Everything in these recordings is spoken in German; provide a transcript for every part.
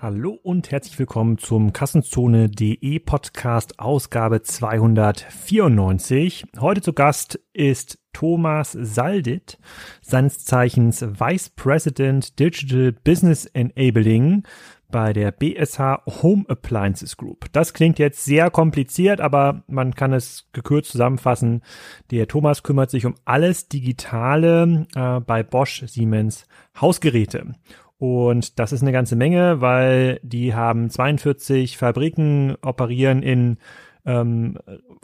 Hallo und herzlich willkommen zum Kassenzone.de Podcast Ausgabe 294. Heute zu Gast ist Thomas Saldit, seines Zeichens Vice President Digital Business Enabling bei der BSH Home Appliances Group. Das klingt jetzt sehr kompliziert, aber man kann es gekürzt zusammenfassen. Der Thomas kümmert sich um alles Digitale äh, bei Bosch Siemens Hausgeräte. Und das ist eine ganze Menge, weil die haben 42 Fabriken, operieren in ähm,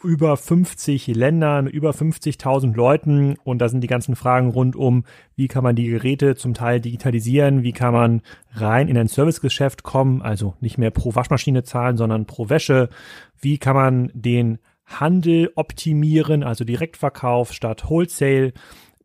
über 50 Ländern, über 50.000 Leuten. Und da sind die ganzen Fragen rund um, wie kann man die Geräte zum Teil digitalisieren, wie kann man rein in ein Servicegeschäft kommen, also nicht mehr pro Waschmaschine zahlen, sondern pro Wäsche. Wie kann man den Handel optimieren, also Direktverkauf statt Wholesale.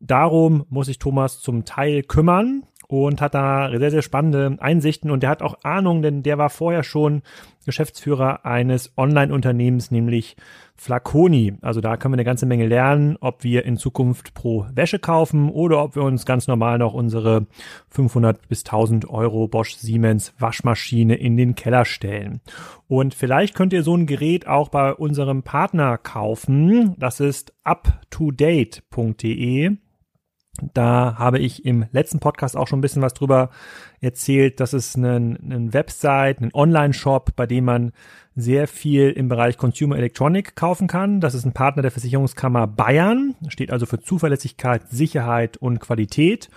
Darum muss sich Thomas zum Teil kümmern und hat da sehr, sehr spannende Einsichten und der hat auch Ahnung, denn der war vorher schon Geschäftsführer eines Online-Unternehmens, nämlich Flaconi. Also da können wir eine ganze Menge lernen, ob wir in Zukunft pro Wäsche kaufen oder ob wir uns ganz normal noch unsere 500 bis 1000 Euro Bosch Siemens Waschmaschine in den Keller stellen. Und vielleicht könnt ihr so ein Gerät auch bei unserem Partner kaufen. Das ist uptodate.de. Da habe ich im letzten Podcast auch schon ein bisschen was drüber erzählt. Das ist ein, ein Website, ein Online-Shop, bei dem man sehr viel im Bereich Consumer Electronic kaufen kann. Das ist ein Partner der Versicherungskammer Bayern, steht also für Zuverlässigkeit, Sicherheit und Qualität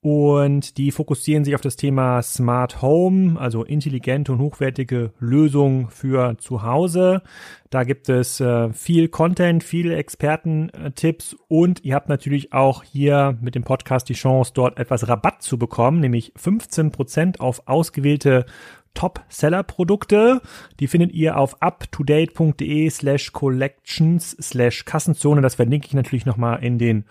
und die fokussieren sich auf das Thema Smart Home, also intelligente und hochwertige Lösungen für zu Hause. Da gibt es äh, viel Content, viele Expertentipps und ihr habt natürlich auch hier mit dem Podcast die Chance, dort etwas Rabatt zu bekommen, nämlich 15 Prozent auf ausgewählte Top-Seller-Produkte. Die findet ihr auf uptodate.de slash collections slash Kassenzone. Das verlinke ich natürlich nochmal in den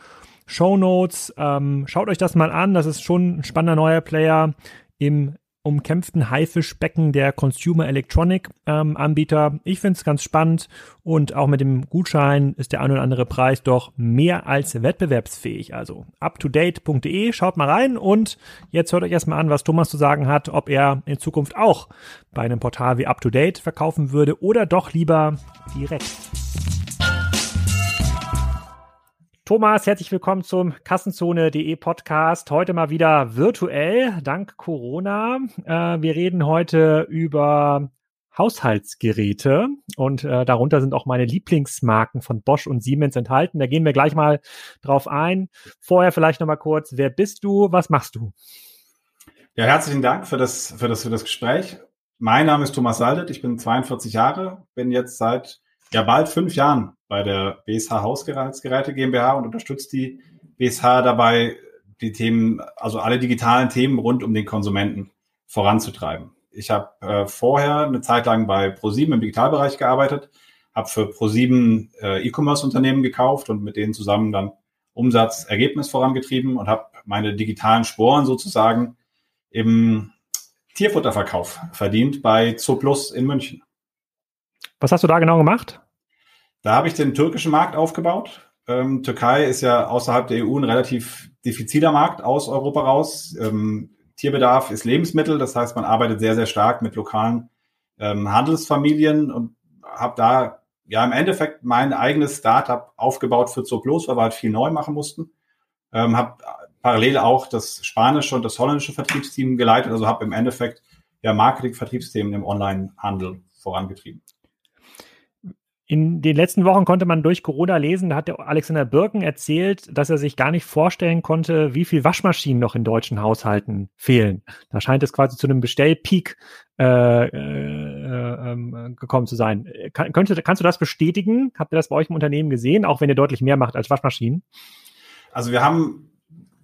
Show Notes. Ähm, schaut euch das mal an. Das ist schon ein spannender neuer Player im umkämpften Haifischbecken der Consumer Electronic ähm, Anbieter. Ich finde es ganz spannend und auch mit dem Gutschein ist der ein oder andere Preis doch mehr als wettbewerbsfähig. Also uptodate.de, schaut mal rein und jetzt hört euch erstmal an, was Thomas zu sagen hat, ob er in Zukunft auch bei einem Portal wie UpToDate verkaufen würde oder doch lieber direkt. Thomas, herzlich willkommen zum Kassenzone.de Podcast. Heute mal wieder virtuell, dank Corona. Äh, wir reden heute über Haushaltsgeräte und äh, darunter sind auch meine Lieblingsmarken von Bosch und Siemens enthalten. Da gehen wir gleich mal drauf ein. Vorher vielleicht noch mal kurz, wer bist du, was machst du? Ja, herzlichen Dank für das, für das, für das Gespräch. Mein Name ist Thomas Saldet, ich bin 42 Jahre, bin jetzt seit ja bald fünf Jahren bei der BSH Hausgeräte GmbH und unterstützt die BSH dabei, die Themen, also alle digitalen Themen rund um den Konsumenten voranzutreiben. Ich habe äh, vorher eine Zeit lang bei ProSieben im Digitalbereich gearbeitet, habe für ProSieben äh, E-Commerce-Unternehmen gekauft und mit denen zusammen dann Umsatz, Ergebnis vorangetrieben und habe meine digitalen Sporen sozusagen im Tierfutterverkauf verdient bei Zooplus in München. Was hast du da genau gemacht? Da habe ich den türkischen Markt aufgebaut. Ähm, Türkei ist ja außerhalb der EU ein relativ diffiziler Markt aus Europa raus. Ähm, Tierbedarf ist Lebensmittel, das heißt, man arbeitet sehr, sehr stark mit lokalen ähm, Handelsfamilien und habe da ja im Endeffekt mein eigenes Startup aufgebaut für Zooplus, weil wir halt viel neu machen mussten. Ähm, habe parallel auch das spanische und das holländische Vertriebsteam geleitet, also habe im Endeffekt ja Marketing-Vertriebsthemen im Online-Handel vorangetrieben. In den letzten Wochen konnte man durch Corona lesen, da hat der Alexander Birken erzählt, dass er sich gar nicht vorstellen konnte, wie viel Waschmaschinen noch in deutschen Haushalten fehlen. Da scheint es quasi zu einem Bestellpeak äh, äh, äh, gekommen zu sein. Kann, könnte, kannst du das bestätigen? Habt ihr das bei euch im Unternehmen gesehen, auch wenn ihr deutlich mehr macht als Waschmaschinen? Also wir haben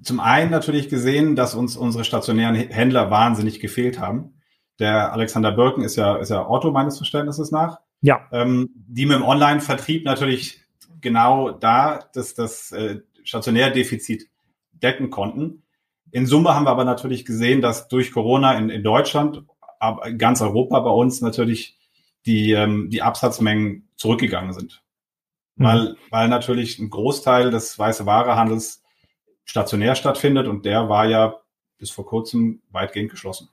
zum einen natürlich gesehen, dass uns unsere stationären Händler wahnsinnig gefehlt haben. Der Alexander Birken ist ja, ist ja Otto meines Verständnisses nach. Ja. Ähm, die mit dem Online-Vertrieb natürlich genau da das, das äh, Stationärdefizit decken konnten. In Summe haben wir aber natürlich gesehen, dass durch Corona in, in Deutschland, aber in ganz Europa bei uns natürlich die, ähm, die Absatzmengen zurückgegangen sind. Mhm. Weil, weil natürlich ein Großteil des weiße Warehandels stationär stattfindet und der war ja bis vor kurzem weitgehend geschlossen.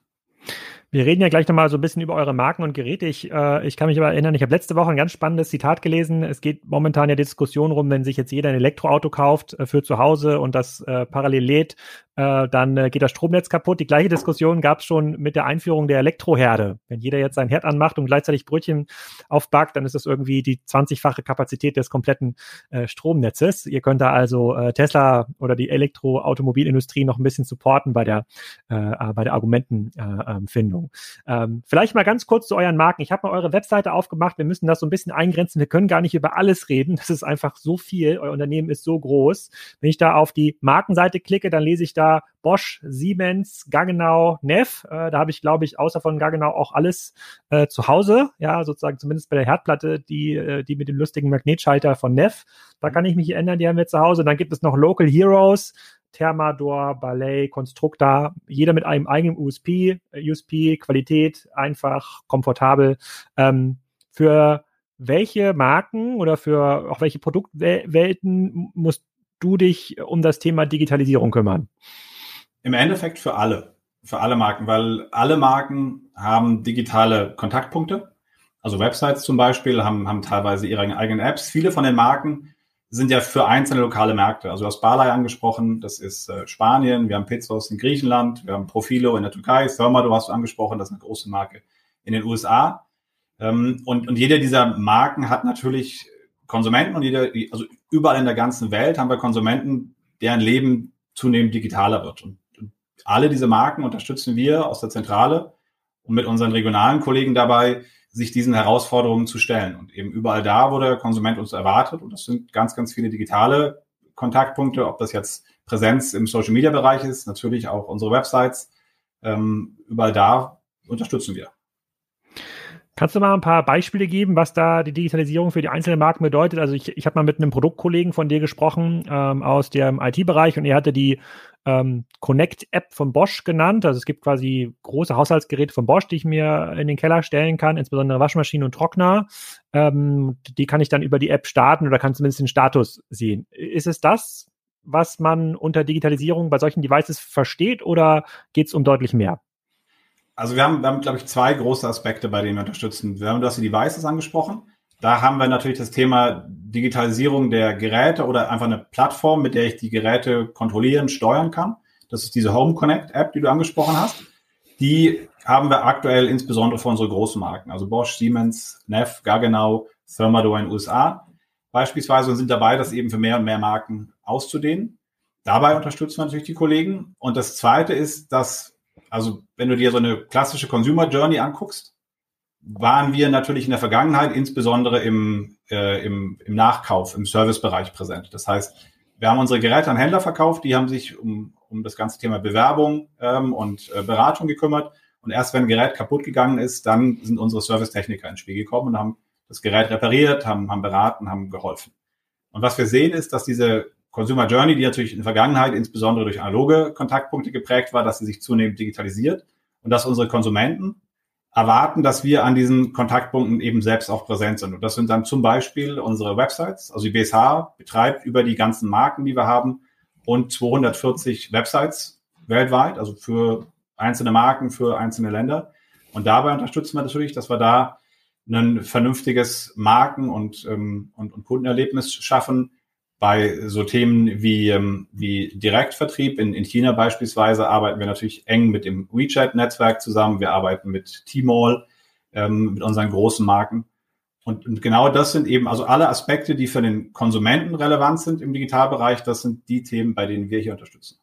Wir reden ja gleich nochmal so ein bisschen über eure Marken und Geräte. Ich, äh, ich kann mich aber erinnern, ich habe letzte Woche ein ganz spannendes Zitat gelesen. Es geht momentan ja Diskussion rum, wenn sich jetzt jeder ein Elektroauto kauft äh, für zu Hause und das äh, parallel lädt, äh, dann äh, geht das Stromnetz kaputt. Die gleiche Diskussion gab es schon mit der Einführung der Elektroherde. Wenn jeder jetzt sein Herd anmacht und gleichzeitig Brötchen aufbackt, dann ist das irgendwie die 20-fache Kapazität des kompletten äh, Stromnetzes. Ihr könnt da also äh, Tesla oder die Elektroautomobilindustrie noch ein bisschen supporten bei der, äh, bei der Argumentenfindung. Ahnung. Ähm, vielleicht mal ganz kurz zu euren Marken. Ich habe mal eure Webseite aufgemacht. Wir müssen das so ein bisschen eingrenzen. Wir können gar nicht über alles reden. Das ist einfach so viel. Euer Unternehmen ist so groß. Wenn ich da auf die Markenseite klicke, dann lese ich da Bosch, Siemens, Gaggenau, Neff. Äh, da habe ich, glaube ich, außer von Gaggenau auch alles äh, zu Hause. Ja, sozusagen zumindest bei der Herdplatte, die, äh, die mit dem lustigen Magnetschalter von Neff. Da kann ich mich erinnern, die haben wir zu Hause. Dann gibt es noch Local Heroes. Thermador, Ballet, Constructa, jeder mit einem eigenen USP, USP, Qualität, einfach, komfortabel. Ähm, für welche Marken oder für auch welche Produktwelten musst du dich um das Thema Digitalisierung kümmern? Im Endeffekt für alle, für alle Marken, weil alle Marken haben digitale Kontaktpunkte. Also Websites zum Beispiel haben, haben teilweise ihre eigenen Apps. Viele von den Marken sind ja für einzelne lokale Märkte. Also du hast Barley angesprochen, das ist äh, Spanien, wir haben Pizzos in Griechenland, wir haben Profilo in der Türkei, Therma, du hast du angesprochen, das ist eine große Marke in den USA. Ähm, und, und jeder dieser Marken hat natürlich Konsumenten und jeder, also überall in der ganzen Welt haben wir Konsumenten, deren Leben zunehmend digitaler wird. Und, alle diese Marken unterstützen wir aus der Zentrale und mit unseren regionalen Kollegen dabei, sich diesen Herausforderungen zu stellen. Und eben überall da, wo der Konsument uns erwartet, und das sind ganz, ganz viele digitale Kontaktpunkte, ob das jetzt Präsenz im Social Media Bereich ist, natürlich auch unsere Websites, ähm, überall da unterstützen wir. Kannst du mal ein paar Beispiele geben, was da die Digitalisierung für die einzelnen Marken bedeutet? Also ich, ich habe mal mit einem Produktkollegen von dir gesprochen ähm, aus dem IT-Bereich und er hatte die ähm, Connect-App von Bosch genannt. Also es gibt quasi große Haushaltsgeräte von Bosch, die ich mir in den Keller stellen kann, insbesondere Waschmaschinen und Trockner. Ähm, die kann ich dann über die App starten oder kann zumindest den Status sehen. Ist es das, was man unter Digitalisierung bei solchen Devices versteht oder geht es um deutlich mehr? Also wir haben, wir haben, glaube ich, zwei große Aspekte, bei denen wir unterstützen. Wir haben, du hast die Devices angesprochen. Da haben wir natürlich das Thema Digitalisierung der Geräte oder einfach eine Plattform, mit der ich die Geräte kontrollieren, steuern kann. Das ist diese Home Connect App, die du angesprochen hast. Die haben wir aktuell insbesondere für unsere großen Marken, also Bosch, Siemens, Neff, Gaggenau, Thermador in den USA beispielsweise und sind dabei, das eben für mehr und mehr Marken auszudehnen. Dabei unterstützen wir natürlich die Kollegen. Und das Zweite ist, dass also wenn du dir so eine klassische Consumer Journey anguckst, waren wir natürlich in der Vergangenheit insbesondere im, äh, im, im Nachkauf, im Servicebereich präsent. Das heißt, wir haben unsere Geräte an Händler verkauft, die haben sich um, um das ganze Thema Bewerbung ähm, und äh, Beratung gekümmert. Und erst wenn ein Gerät kaputt gegangen ist, dann sind unsere Servicetechniker ins Spiel gekommen und haben das Gerät repariert, haben, haben beraten, haben geholfen. Und was wir sehen ist, dass diese Consumer Journey, die natürlich in der Vergangenheit insbesondere durch analoge Kontaktpunkte geprägt war, dass sie sich zunehmend digitalisiert und dass unsere Konsumenten erwarten, dass wir an diesen Kontaktpunkten eben selbst auch präsent sind. Und das sind dann zum Beispiel unsere Websites. Also die BSH betreibt über die ganzen Marken, die wir haben, und 240 Websites weltweit, also für einzelne Marken, für einzelne Länder. Und dabei unterstützen wir natürlich, dass wir da ein vernünftiges Marken- und, ähm, und, und Kundenerlebnis schaffen, bei so Themen wie, ähm, wie Direktvertrieb in, in China beispielsweise arbeiten wir natürlich eng mit dem WeChat-Netzwerk zusammen. Wir arbeiten mit Tmall, ähm, mit unseren großen Marken. Und, und genau das sind eben, also alle Aspekte, die für den Konsumenten relevant sind im Digitalbereich, das sind die Themen, bei denen wir hier unterstützen.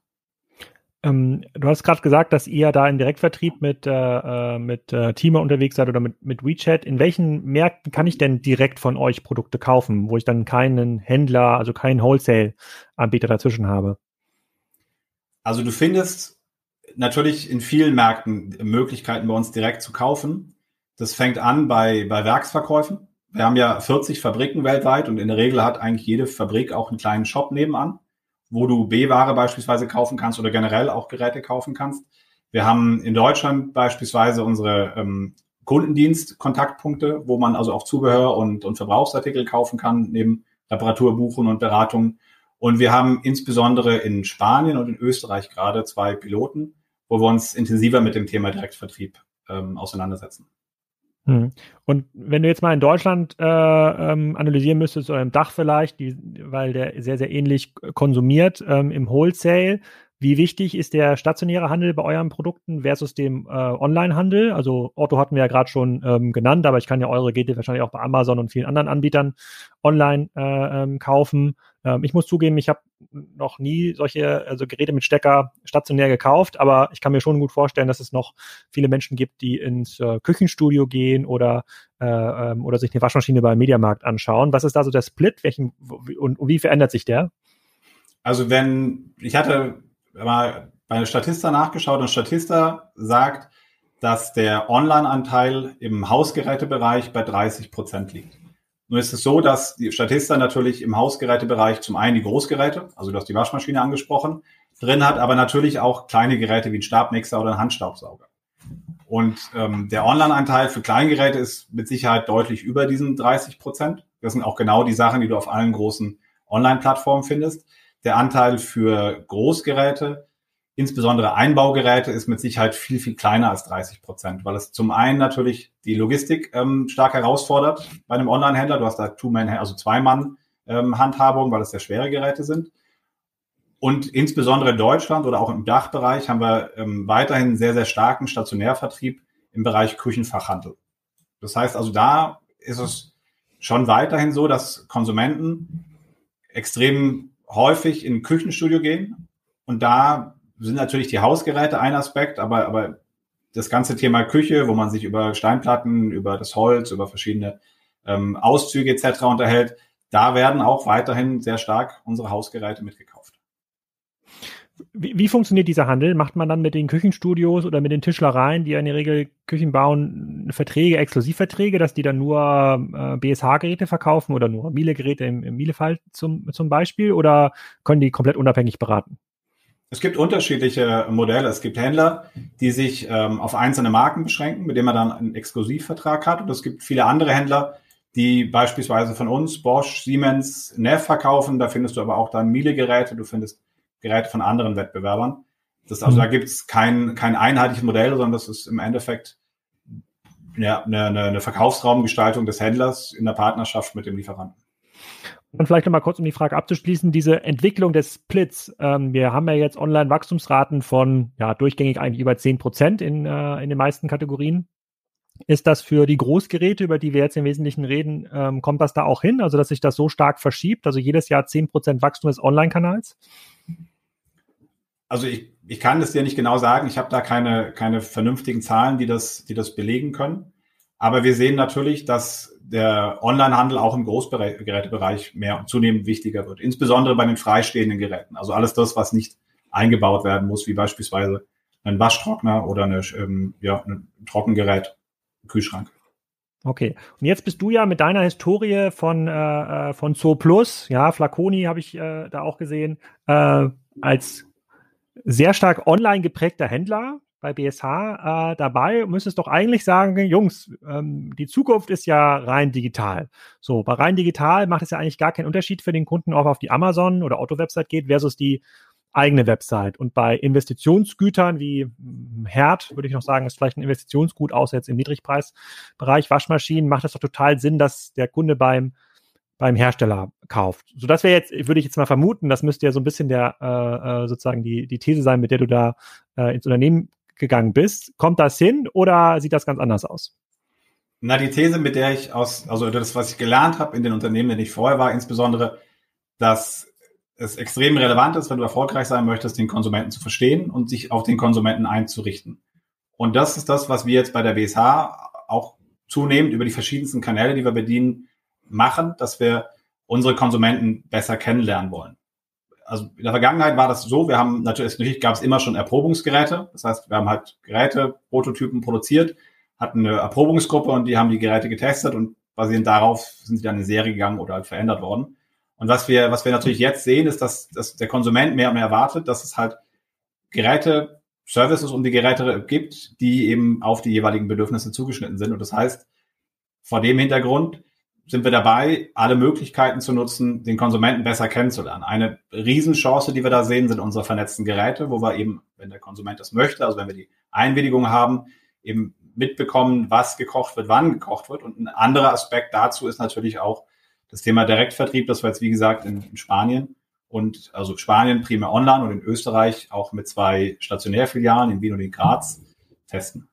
Ähm, du hast gerade gesagt, dass ihr da im Direktvertrieb mit, äh, äh, mit äh, Teamer unterwegs seid oder mit, mit WeChat. In welchen Märkten kann ich denn direkt von euch Produkte kaufen, wo ich dann keinen Händler, also keinen Wholesale-Anbieter dazwischen habe? Also du findest natürlich in vielen Märkten Möglichkeiten bei uns direkt zu kaufen. Das fängt an bei, bei Werksverkäufen. Wir haben ja 40 Fabriken weltweit und in der Regel hat eigentlich jede Fabrik auch einen kleinen Shop nebenan wo du B-Ware beispielsweise kaufen kannst oder generell auch Geräte kaufen kannst. Wir haben in Deutschland beispielsweise unsere ähm, Kundendienst-Kontaktpunkte, wo man also auch Zubehör und, und Verbrauchsartikel kaufen kann, neben Reparaturbuchen und Beratung. Und wir haben insbesondere in Spanien und in Österreich gerade zwei Piloten, wo wir uns intensiver mit dem Thema Direktvertrieb ähm, auseinandersetzen. Hm. Und wenn du jetzt mal in Deutschland äh, ähm, analysieren müsstest oder im Dach vielleicht, die, weil der sehr, sehr ähnlich konsumiert ähm, im Wholesale, wie wichtig ist der stationäre Handel bei euren Produkten versus dem äh, Online-Handel? Also Otto hatten wir ja gerade schon ähm, genannt, aber ich kann ja eure Geräte wahrscheinlich auch bei Amazon und vielen anderen Anbietern online äh, ähm, kaufen. Ähm, ich muss zugeben, ich habe noch nie solche also Geräte mit Stecker stationär gekauft, aber ich kann mir schon gut vorstellen, dass es noch viele Menschen gibt, die ins äh, Küchenstudio gehen oder äh, ähm, oder sich eine Waschmaschine beim Mediamarkt anschauen. Was ist da so der Split? Welchen und, und wie verändert sich der? Also wenn ich hatte mal bei Statista nachgeschaut und Statista sagt, dass der Online-Anteil im Hausgerätebereich bei 30 Prozent liegt. Nun ist es so, dass die Statista natürlich im Hausgerätebereich zum einen die Großgeräte, also du hast die Waschmaschine angesprochen, drin hat, aber natürlich auch kleine Geräte wie ein Stabmixer oder ein Handstaubsauger. Und ähm, der Online-Anteil für Kleingeräte ist mit Sicherheit deutlich über diesen 30 Prozent. Das sind auch genau die Sachen, die du auf allen großen Online-Plattformen findest. Der Anteil für Großgeräte, insbesondere Einbaugeräte, ist mit Sicherheit viel, viel kleiner als 30 Prozent, weil es zum einen natürlich die Logistik ähm, stark herausfordert bei einem Online-Händler. Du hast da Two-Man, also Zwei-Mann-Handhabung, ähm, weil es sehr schwere Geräte sind. Und insbesondere in Deutschland oder auch im Dachbereich haben wir ähm, weiterhin sehr, sehr starken Stationärvertrieb im Bereich Küchenfachhandel. Das heißt also, da ist es schon weiterhin so, dass Konsumenten extrem häufig in ein Küchenstudio gehen und da sind natürlich die Hausgeräte ein Aspekt, aber, aber das ganze Thema Küche, wo man sich über Steinplatten, über das Holz, über verschiedene ähm, Auszüge etc. unterhält, da werden auch weiterhin sehr stark unsere Hausgeräte mitgekauft. Wie, wie, funktioniert dieser Handel? Macht man dann mit den Küchenstudios oder mit den Tischlereien, die in der Regel Küchen bauen, Verträge, Exklusivverträge, dass die dann nur äh, BSH-Geräte verkaufen oder nur Miele-Geräte im, im Miele-Fall zum, zum Beispiel oder können die komplett unabhängig beraten? Es gibt unterschiedliche Modelle. Es gibt Händler, die sich ähm, auf einzelne Marken beschränken, mit denen man dann einen Exklusivvertrag hat. Und es gibt viele andere Händler, die beispielsweise von uns, Bosch, Siemens, Neff verkaufen. Da findest du aber auch dann Miele-Geräte. Du findest Geräte von anderen Wettbewerbern. Das, also mhm. da gibt es kein, kein einheitliches Modell, sondern das ist im Endeffekt ja, eine, eine Verkaufsraumgestaltung des Händlers in der Partnerschaft mit dem Lieferanten. Und vielleicht nochmal kurz, um die Frage abzuschließen, diese Entwicklung des Splits. Ähm, wir haben ja jetzt Online-Wachstumsraten von ja, durchgängig eigentlich über 10 Prozent in, äh, in den meisten Kategorien. Ist das für die Großgeräte, über die wir jetzt im Wesentlichen reden, ähm, kommt das da auch hin? Also, dass sich das so stark verschiebt? Also jedes Jahr 10 Prozent Wachstum des Online-Kanals? Also ich, ich kann das dir nicht genau sagen. Ich habe da keine, keine vernünftigen Zahlen, die das, die das belegen können. Aber wir sehen natürlich, dass der Onlinehandel auch im Großgerätebereich mehr und zunehmend wichtiger wird. Insbesondere bei den freistehenden Geräten. Also alles das, was nicht eingebaut werden muss, wie beispielsweise ein Waschtrockner oder eine, ähm, ja, ein Trockengerät, Kühlschrank. Okay. Und jetzt bist du ja mit deiner Historie von, äh, äh von Zo Plus, ja, Flaconi habe ich äh, da auch gesehen, äh, als sehr stark online geprägter Händler bei BSH äh, dabei. Müsstest doch eigentlich sagen, Jungs, ähm, die Zukunft ist ja rein digital. So, bei rein digital macht es ja eigentlich gar keinen Unterschied für den Kunden, ob er auf die Amazon oder Auto-Website geht versus die eigene Website. Und bei Investitionsgütern wie hm, Herd, würde ich noch sagen, ist vielleicht ein Investitionsgut, außer jetzt im Niedrigpreisbereich, Waschmaschinen, macht es doch total Sinn, dass der Kunde beim beim Hersteller kauft. So das wäre jetzt, würde ich jetzt mal vermuten, das müsste ja so ein bisschen der äh, äh, sozusagen die, die These sein, mit der du da äh, ins Unternehmen gegangen bist. Kommt das hin oder sieht das ganz anders aus? Na, die These, mit der ich aus, also das, was ich gelernt habe in den Unternehmen, in denen ich vorher war, insbesondere, dass es extrem relevant ist, wenn du erfolgreich sein möchtest, den Konsumenten zu verstehen und sich auf den Konsumenten einzurichten. Und das ist das, was wir jetzt bei der BSH auch zunehmend über die verschiedensten Kanäle, die wir bedienen, machen, dass wir unsere Konsumenten besser kennenlernen wollen. Also in der Vergangenheit war das so, wir haben natürlich, natürlich gab es immer schon Erprobungsgeräte. Das heißt, wir haben halt Geräte, Prototypen produziert, hatten eine Erprobungsgruppe und die haben die Geräte getestet und basierend darauf sind sie dann in Serie gegangen oder halt verändert worden. Und was wir, was wir natürlich jetzt sehen, ist, dass, dass der Konsument mehr und mehr erwartet, dass es halt Geräte, Services um die Geräte gibt, die eben auf die jeweiligen Bedürfnisse zugeschnitten sind. Und das heißt, vor dem Hintergrund sind wir dabei, alle Möglichkeiten zu nutzen, den Konsumenten besser kennenzulernen. Eine Riesenchance, die wir da sehen, sind unsere vernetzten Geräte, wo wir eben, wenn der Konsument das möchte, also wenn wir die Einwilligung haben, eben mitbekommen, was gekocht wird, wann gekocht wird. Und ein anderer Aspekt dazu ist natürlich auch das Thema Direktvertrieb. Das war jetzt, wie gesagt, in, in Spanien und also Spanien primär online und in Österreich auch mit zwei Stationärfilialen in Wien und in Graz testen.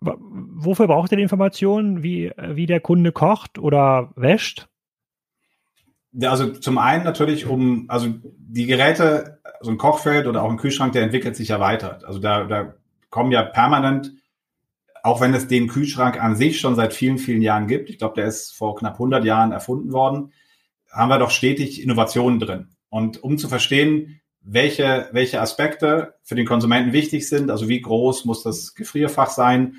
Wofür braucht ihr die Informationen, wie, wie der Kunde kocht oder wäscht? Ja, also zum einen natürlich um, also die Geräte, so ein Kochfeld oder auch ein Kühlschrank, der entwickelt sich ja weiter. Also da, da kommen ja permanent, auch wenn es den Kühlschrank an sich schon seit vielen, vielen Jahren gibt, ich glaube, der ist vor knapp 100 Jahren erfunden worden, haben wir doch stetig Innovationen drin. Und um zu verstehen, welche, welche Aspekte für den Konsumenten wichtig sind, also wie groß muss das Gefrierfach sein,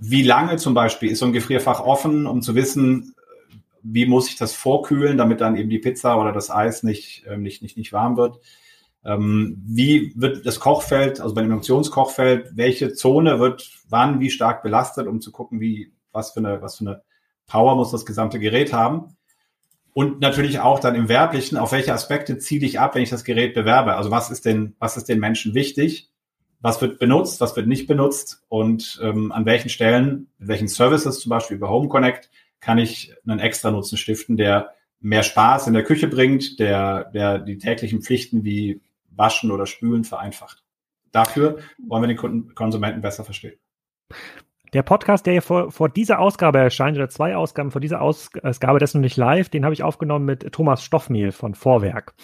wie lange zum Beispiel ist so ein Gefrierfach offen, um zu wissen, wie muss ich das vorkühlen, damit dann eben die Pizza oder das Eis nicht, äh, nicht, nicht, nicht warm wird. Ähm, wie wird das Kochfeld, also bei dem Induktionskochfeld, welche Zone wird wann wie stark belastet, um zu gucken, wie, was für eine, was für eine Power muss das gesamte Gerät haben. Und natürlich auch dann im Werblichen, auf welche Aspekte ziele ich ab, wenn ich das Gerät bewerbe? Also was ist denn, was ist den Menschen wichtig? Was wird benutzt, was wird nicht benutzt? Und ähm, an welchen Stellen, mit welchen Services, zum Beispiel über Home Connect, kann ich einen extra Nutzen stiften, der mehr Spaß in der Küche bringt, der, der die täglichen Pflichten wie Waschen oder Spülen vereinfacht. Dafür wollen wir den Kunden, Konsumenten besser verstehen. Der Podcast, der hier vor, vor dieser Ausgabe erscheint, oder zwei Ausgaben vor dieser Ausgabe, das ist noch nicht live, den habe ich aufgenommen mit Thomas Stoffmehl von Vorwerk.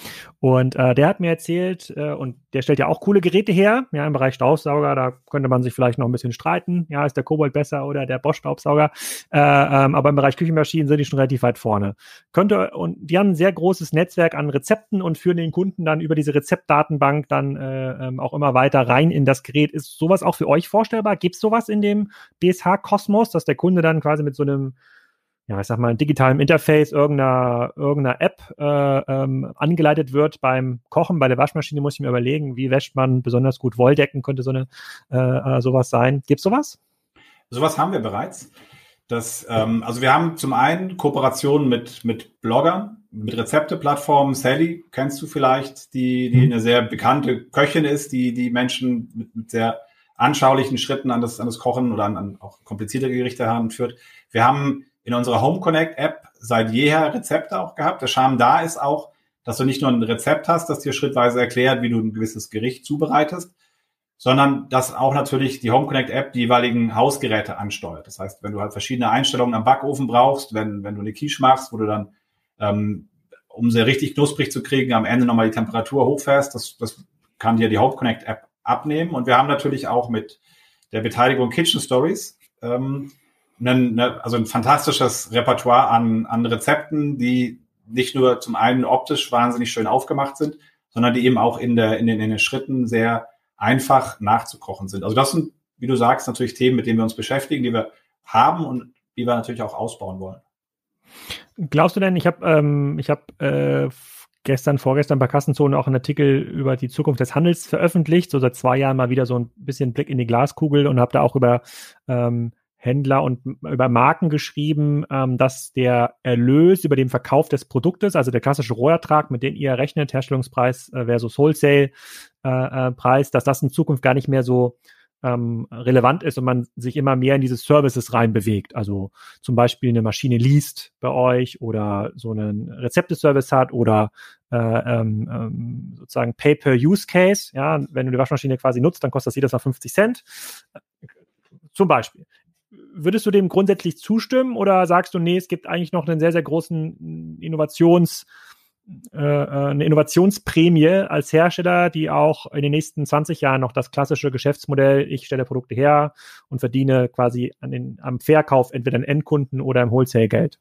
Und äh, der hat mir erzählt, äh, und der stellt ja auch coole Geräte her, ja, im Bereich Staubsauger, da könnte man sich vielleicht noch ein bisschen streiten, ja, ist der Kobold besser oder der Bosch-Staubsauger, äh, ähm, aber im Bereich Küchenmaschinen sind die schon relativ weit vorne. Könnte, und die haben ein sehr großes Netzwerk an Rezepten und führen den Kunden dann über diese Rezeptdatenbank dann äh, ähm, auch immer weiter rein in das Gerät. Ist sowas auch für euch vorstellbar? Gibt es sowas in dem BSH-Kosmos, dass der Kunde dann quasi mit so einem, ja, ich sag mal, digitalen Interface irgendeiner, irgendeiner App äh, ähm, angeleitet wird beim Kochen, bei der Waschmaschine muss ich mir überlegen, wie wäscht man besonders gut Wolldecken, könnte so eine äh, äh sowas sein. Gibt's sowas? Sowas haben wir bereits. Das, ähm, also wir haben zum einen Kooperationen mit, mit Bloggern, mit Rezepteplattformen. Sally kennst du vielleicht, die, die mhm. eine sehr bekannte Köchin ist, die die Menschen mit, mit sehr anschaulichen Schritten an das, an das Kochen oder an, an auch komplizierte Gerichte heranführt. Wir haben in unserer Home Connect App seit jeher Rezepte auch gehabt. Der Charme da ist auch, dass du nicht nur ein Rezept hast, das dir schrittweise erklärt, wie du ein gewisses Gericht zubereitest, sondern dass auch natürlich die Home Connect App die jeweiligen Hausgeräte ansteuert. Das heißt, wenn du halt verschiedene Einstellungen am Backofen brauchst, wenn, wenn du eine Quiche machst, wo du dann, ähm, um sie richtig knusprig zu kriegen, am Ende nochmal die Temperatur hochfährst, das, das kann dir die Home Connect App abnehmen. Und wir haben natürlich auch mit der Beteiligung Kitchen Stories ähm, einen, ne, also ein fantastisches Repertoire an, an Rezepten, die nicht nur zum einen optisch wahnsinnig schön aufgemacht sind, sondern die eben auch in, der, in, den, in den Schritten sehr einfach nachzukochen sind. Also das sind, wie du sagst, natürlich Themen, mit denen wir uns beschäftigen, die wir haben und die wir natürlich auch ausbauen wollen. Glaubst du denn, ich habe ähm, hab, äh, gestern, vorgestern bei Kassenzone auch einen Artikel über die Zukunft des Handels veröffentlicht, so seit zwei Jahren mal wieder so ein bisschen Blick in die Glaskugel und habe da auch über ähm, Händler und über Marken geschrieben, ähm, dass der Erlös über den Verkauf des Produktes, also der klassische Rohertrag, mit dem ihr rechnet, Herstellungspreis äh, versus Wholesale-Preis, äh, äh, dass das in Zukunft gar nicht mehr so ähm, relevant ist und man sich immer mehr in diese Services reinbewegt. Also zum Beispiel eine Maschine liest bei euch oder so einen Rezepteservice hat oder äh, ähm, ähm, sozusagen Pay-per-Use-Case. Ja, wenn du die Waschmaschine quasi nutzt, dann kostet das jedes Mal 50 Cent. Zum Beispiel. Würdest du dem grundsätzlich zustimmen oder sagst du, nee, es gibt eigentlich noch einen sehr, sehr großen Innovations- äh, äh, eine Innovationsprämie als Hersteller, die auch in den nächsten 20 Jahren noch das klassische Geschäftsmodell, ich stelle Produkte her und verdiene quasi an den, am Verkauf entweder an Endkunden oder im Wholesale Geld.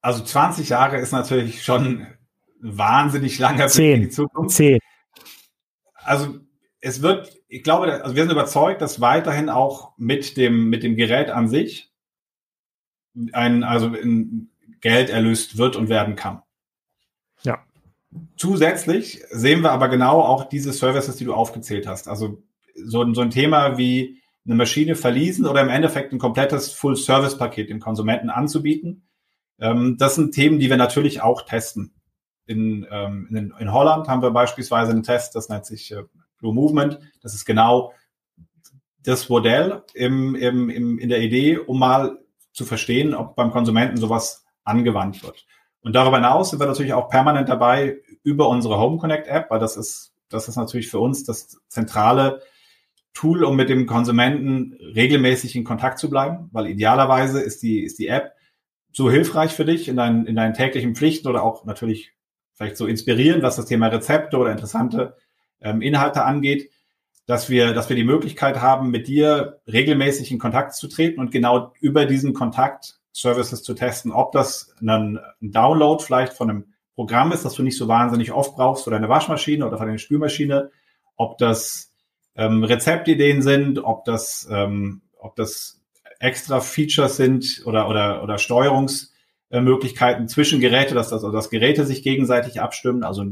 Also 20 Jahre ist natürlich schon wahnsinnig langer Zehn. für die Zukunft. Zehn. Also es wird, ich glaube, also wir sind überzeugt, dass weiterhin auch mit dem, mit dem Gerät an sich ein, also ein Geld erlöst wird und werden kann. Zusätzlich sehen wir aber genau auch diese Services, die du aufgezählt hast. Also so, so ein Thema wie eine Maschine verließen oder im Endeffekt ein komplettes Full-Service-Paket dem Konsumenten anzubieten. Ähm, das sind Themen, die wir natürlich auch testen. In, ähm, in, in, Holland haben wir beispielsweise einen Test, das nennt sich äh, Blue Movement. Das ist genau das Modell im, im, im, in der Idee, um mal zu verstehen, ob beim Konsumenten sowas angewandt wird. Und darüber hinaus sind wir natürlich auch permanent dabei über unsere Home Connect App, weil das ist, das ist natürlich für uns das zentrale Tool, um mit dem Konsumenten regelmäßig in Kontakt zu bleiben, weil idealerweise ist die, ist die App so hilfreich für dich in deinen, in deinen täglichen Pflichten oder auch natürlich vielleicht so inspirierend, was das Thema Rezepte oder interessante ähm, Inhalte angeht, dass wir, dass wir die Möglichkeit haben, mit dir regelmäßig in Kontakt zu treten und genau über diesen Kontakt Services zu testen, ob das ein, Download vielleicht von einem Programm ist, das du nicht so wahnsinnig oft brauchst, oder eine Waschmaschine oder von einer Spülmaschine, ob das ähm, Rezeptideen sind, ob das, ähm, ob das extra Features sind oder, oder, oder Steuerungsmöglichkeiten zwischen Geräte, dass, das, also dass Geräte sich gegenseitig abstimmen, also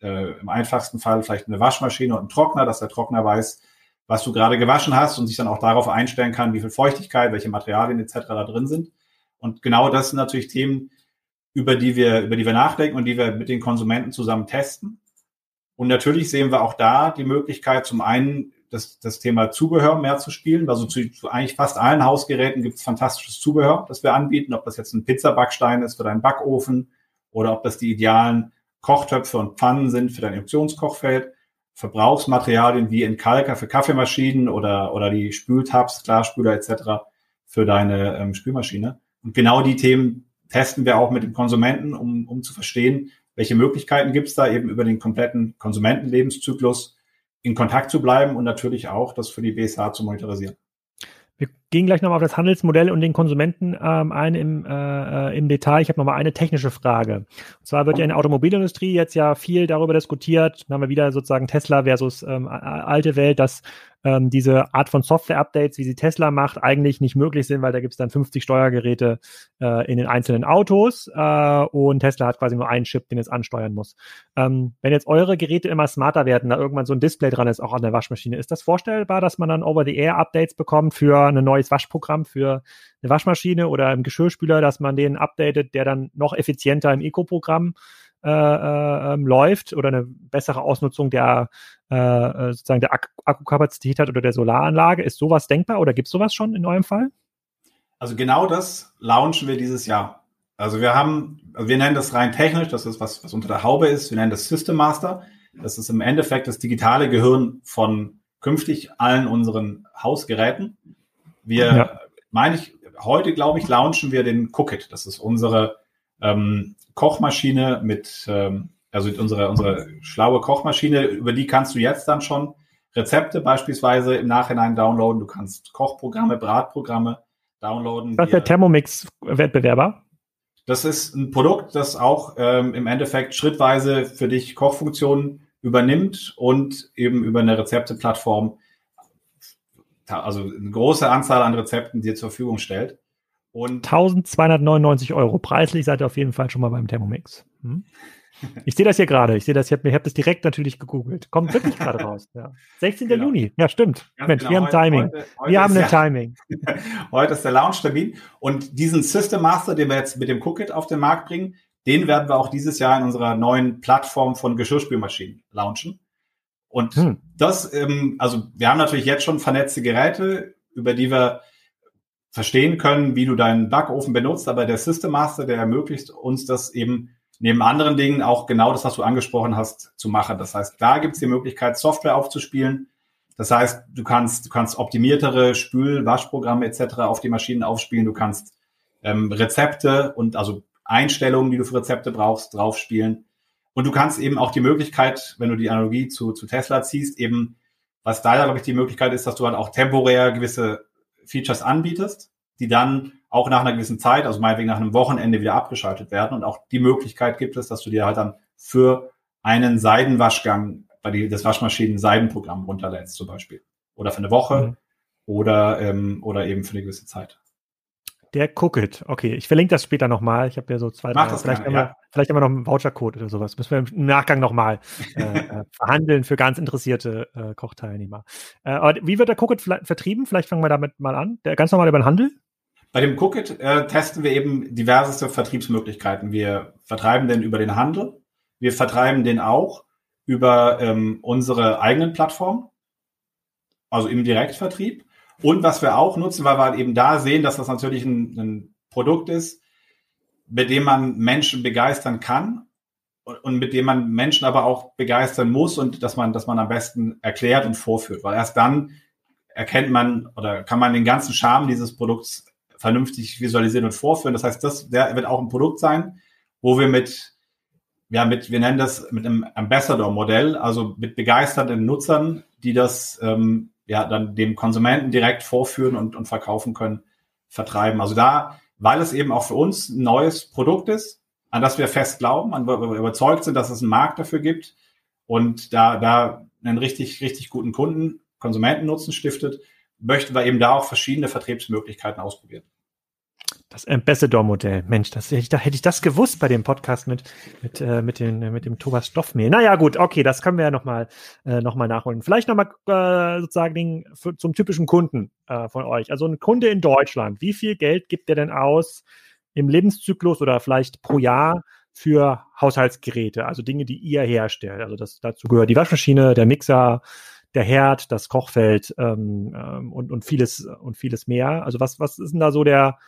äh, im einfachsten Fall vielleicht eine Waschmaschine und ein Trockner, dass der Trockner weiß, was du gerade gewaschen hast und sich dann auch darauf einstellen kann, wie viel Feuchtigkeit, welche Materialien etc. da drin sind. Und genau das sind natürlich Themen, über die wir, über die wir nachdenken und die wir mit den Konsumenten zusammen testen. Und natürlich sehen wir auch da die Möglichkeit, zum einen das, das Thema Zubehör mehr zu spielen. Also zu, zu eigentlich fast allen Hausgeräten gibt es fantastisches Zubehör, das wir anbieten, ob das jetzt ein Pizzabackstein ist für deinen Backofen oder ob das die idealen Kochtöpfe und Pfannen sind für dein Induktionskochfeld. Verbrauchsmaterialien wie Entkalker für Kaffeemaschinen oder, oder die Spültabs, Klarspüler etc. für deine ähm, Spülmaschine. Und genau die Themen testen wir auch mit dem Konsumenten, um, um zu verstehen, welche Möglichkeiten gibt es da eben über den kompletten Konsumentenlebenszyklus in Kontakt zu bleiben und natürlich auch das für die BSH zu monetarisieren. Wir gehen gleich nochmal auf das Handelsmodell und den Konsumenten ähm, ein im, äh, äh im Detail. Ich habe nochmal eine technische Frage. Und zwar wird ja in der Automobilindustrie jetzt ja viel darüber diskutiert. Dann haben wir wieder sozusagen Tesla versus ähm, alte Welt, dass ähm, diese Art von Software-Updates, wie sie Tesla macht, eigentlich nicht möglich sind, weil da gibt es dann 50 Steuergeräte äh, in den einzelnen Autos äh, und Tesla hat quasi nur einen Chip, den es ansteuern muss. Ähm, wenn jetzt eure Geräte immer smarter werden, da irgendwann so ein Display dran ist, auch an der Waschmaschine, ist das vorstellbar, dass man dann Over-the-Air-Updates bekommt für ein neues Waschprogramm, für eine Waschmaschine oder im Geschirrspüler, dass man den updatet, der dann noch effizienter im Eco-Programm äh, äh, ähm, läuft oder eine bessere Ausnutzung der äh, äh sozusagen der Ak Akkukapazität hat oder der Solaranlage. Ist sowas denkbar oder gibt es sowas schon in eurem Fall? Also genau das launchen wir dieses Jahr. Also wir haben, also wir nennen das rein technisch, das ist was, was unter der Haube ist. Wir nennen das System Master. Das ist im Endeffekt das digitale Gehirn von künftig allen unseren Hausgeräten. Wir, ja. meine ich, heute glaube ich, launchen wir den Cookit. Das ist unsere ähm, Kochmaschine mit, ähm, also unsere, unsere schlaue Kochmaschine, über die kannst du jetzt dann schon Rezepte beispielsweise im Nachhinein downloaden. Du kannst Kochprogramme, Bratprogramme downloaden. Das ist der Thermomix-Wettbewerber? Das ist ein Produkt, das auch ähm, im Endeffekt schrittweise für dich Kochfunktionen übernimmt und eben über eine Rezepteplattform, also eine große Anzahl an Rezepten dir zur Verfügung stellt. Und 1299 Euro. Preislich seid ihr auf jeden Fall schon mal beim Thermomix. Hm? Ich sehe das hier gerade. Ich sehe das, ich habe hab das direkt natürlich gegoogelt. Kommt wirklich gerade raus. Ja. 16. Genau. Juni. Ja, stimmt. Ganz Mensch, genau. wir haben Timing. Heute, heute wir haben ein Timing. heute ist der Launch-Termin. Und diesen System Master, den wir jetzt mit dem Cookit auf den Markt bringen, den werden wir auch dieses Jahr in unserer neuen Plattform von Geschirrspülmaschinen launchen. Und hm. das, ähm, also wir haben natürlich jetzt schon vernetzte Geräte, über die wir verstehen können, wie du deinen Backofen benutzt, aber der System Master, der ermöglicht uns das eben neben anderen Dingen auch genau das, was du angesprochen hast, zu machen. Das heißt, da gibt es die Möglichkeit, Software aufzuspielen. Das heißt, du kannst, du kannst optimiertere Spül-, Waschprogramme etc. auf die Maschinen aufspielen. Du kannst ähm, Rezepte und also Einstellungen, die du für Rezepte brauchst, draufspielen. Und du kannst eben auch die Möglichkeit, wenn du die Analogie zu, zu Tesla ziehst, eben, was da ja, glaube ich, die Möglichkeit ist, dass du halt auch temporär gewisse Features anbietest, die dann auch nach einer gewissen Zeit, also meinetwegen nach einem Wochenende wieder abgeschaltet werden. Und auch die Möglichkeit gibt es, dass du dir halt dann für einen Seidenwaschgang bei die, das Waschmaschinen-Seidenprogramm runterlädst zum Beispiel. Oder für eine Woche mhm. oder, ähm, oder eben für eine gewisse Zeit. Der Cookit. Okay, ich verlinke das später nochmal. Ich habe ja so zwei, Mach drei, vielleicht, gerne, haben wir, vielleicht haben wir noch einen Vouchercode oder sowas. Müssen wir im Nachgang nochmal äh, äh, verhandeln für ganz interessierte äh, Kochteilnehmer. Äh, aber wie wird der Cookit vertrieben? Vielleicht fangen wir damit mal an. Der ganz normal über den Handel? Bei dem Cookit äh, testen wir eben diverseste Vertriebsmöglichkeiten. Wir vertreiben den über den Handel. Wir vertreiben den auch über ähm, unsere eigenen Plattformen. also im Direktvertrieb. Und was wir auch nutzen, weil wir halt eben da sehen, dass das natürlich ein, ein Produkt ist, mit dem man Menschen begeistern kann und, und mit dem man Menschen aber auch begeistern muss und dass man, dass man am besten erklärt und vorführt, weil erst dann erkennt man oder kann man den ganzen Charme dieses Produkts vernünftig visualisieren und vorführen. Das heißt, das der wird auch ein Produkt sein, wo wir mit, ja, mit, wir nennen das mit einem Ambassador-Modell, also mit begeisterten Nutzern, die das ähm, ja dann dem Konsumenten direkt vorführen und, und verkaufen können, vertreiben. Also da, weil es eben auch für uns ein neues Produkt ist, an das wir fest glauben, an wir überzeugt sind, dass es einen Markt dafür gibt und da, da einen richtig, richtig guten Kunden, Konsumentennutzen stiftet, möchten wir eben da auch verschiedene Vertriebsmöglichkeiten ausprobieren. Das Ambassador-Modell. Mensch, das hätte ich, da hätte ich das gewusst bei dem Podcast mit, mit, äh, mit, den, mit dem Thomas Stoffmehl. Naja, gut, okay, das können wir ja nochmal äh, noch nachholen. Vielleicht nochmal äh, sozusagen den, für, zum typischen Kunden äh, von euch. Also ein Kunde in Deutschland, wie viel Geld gibt der denn aus im Lebenszyklus oder vielleicht pro Jahr für Haushaltsgeräte, also Dinge, die ihr herstellt? Also das, dazu gehört die Waschmaschine, der Mixer, der Herd, das Kochfeld ähm, ähm, und, und vieles und vieles mehr. Also was, was ist denn da so der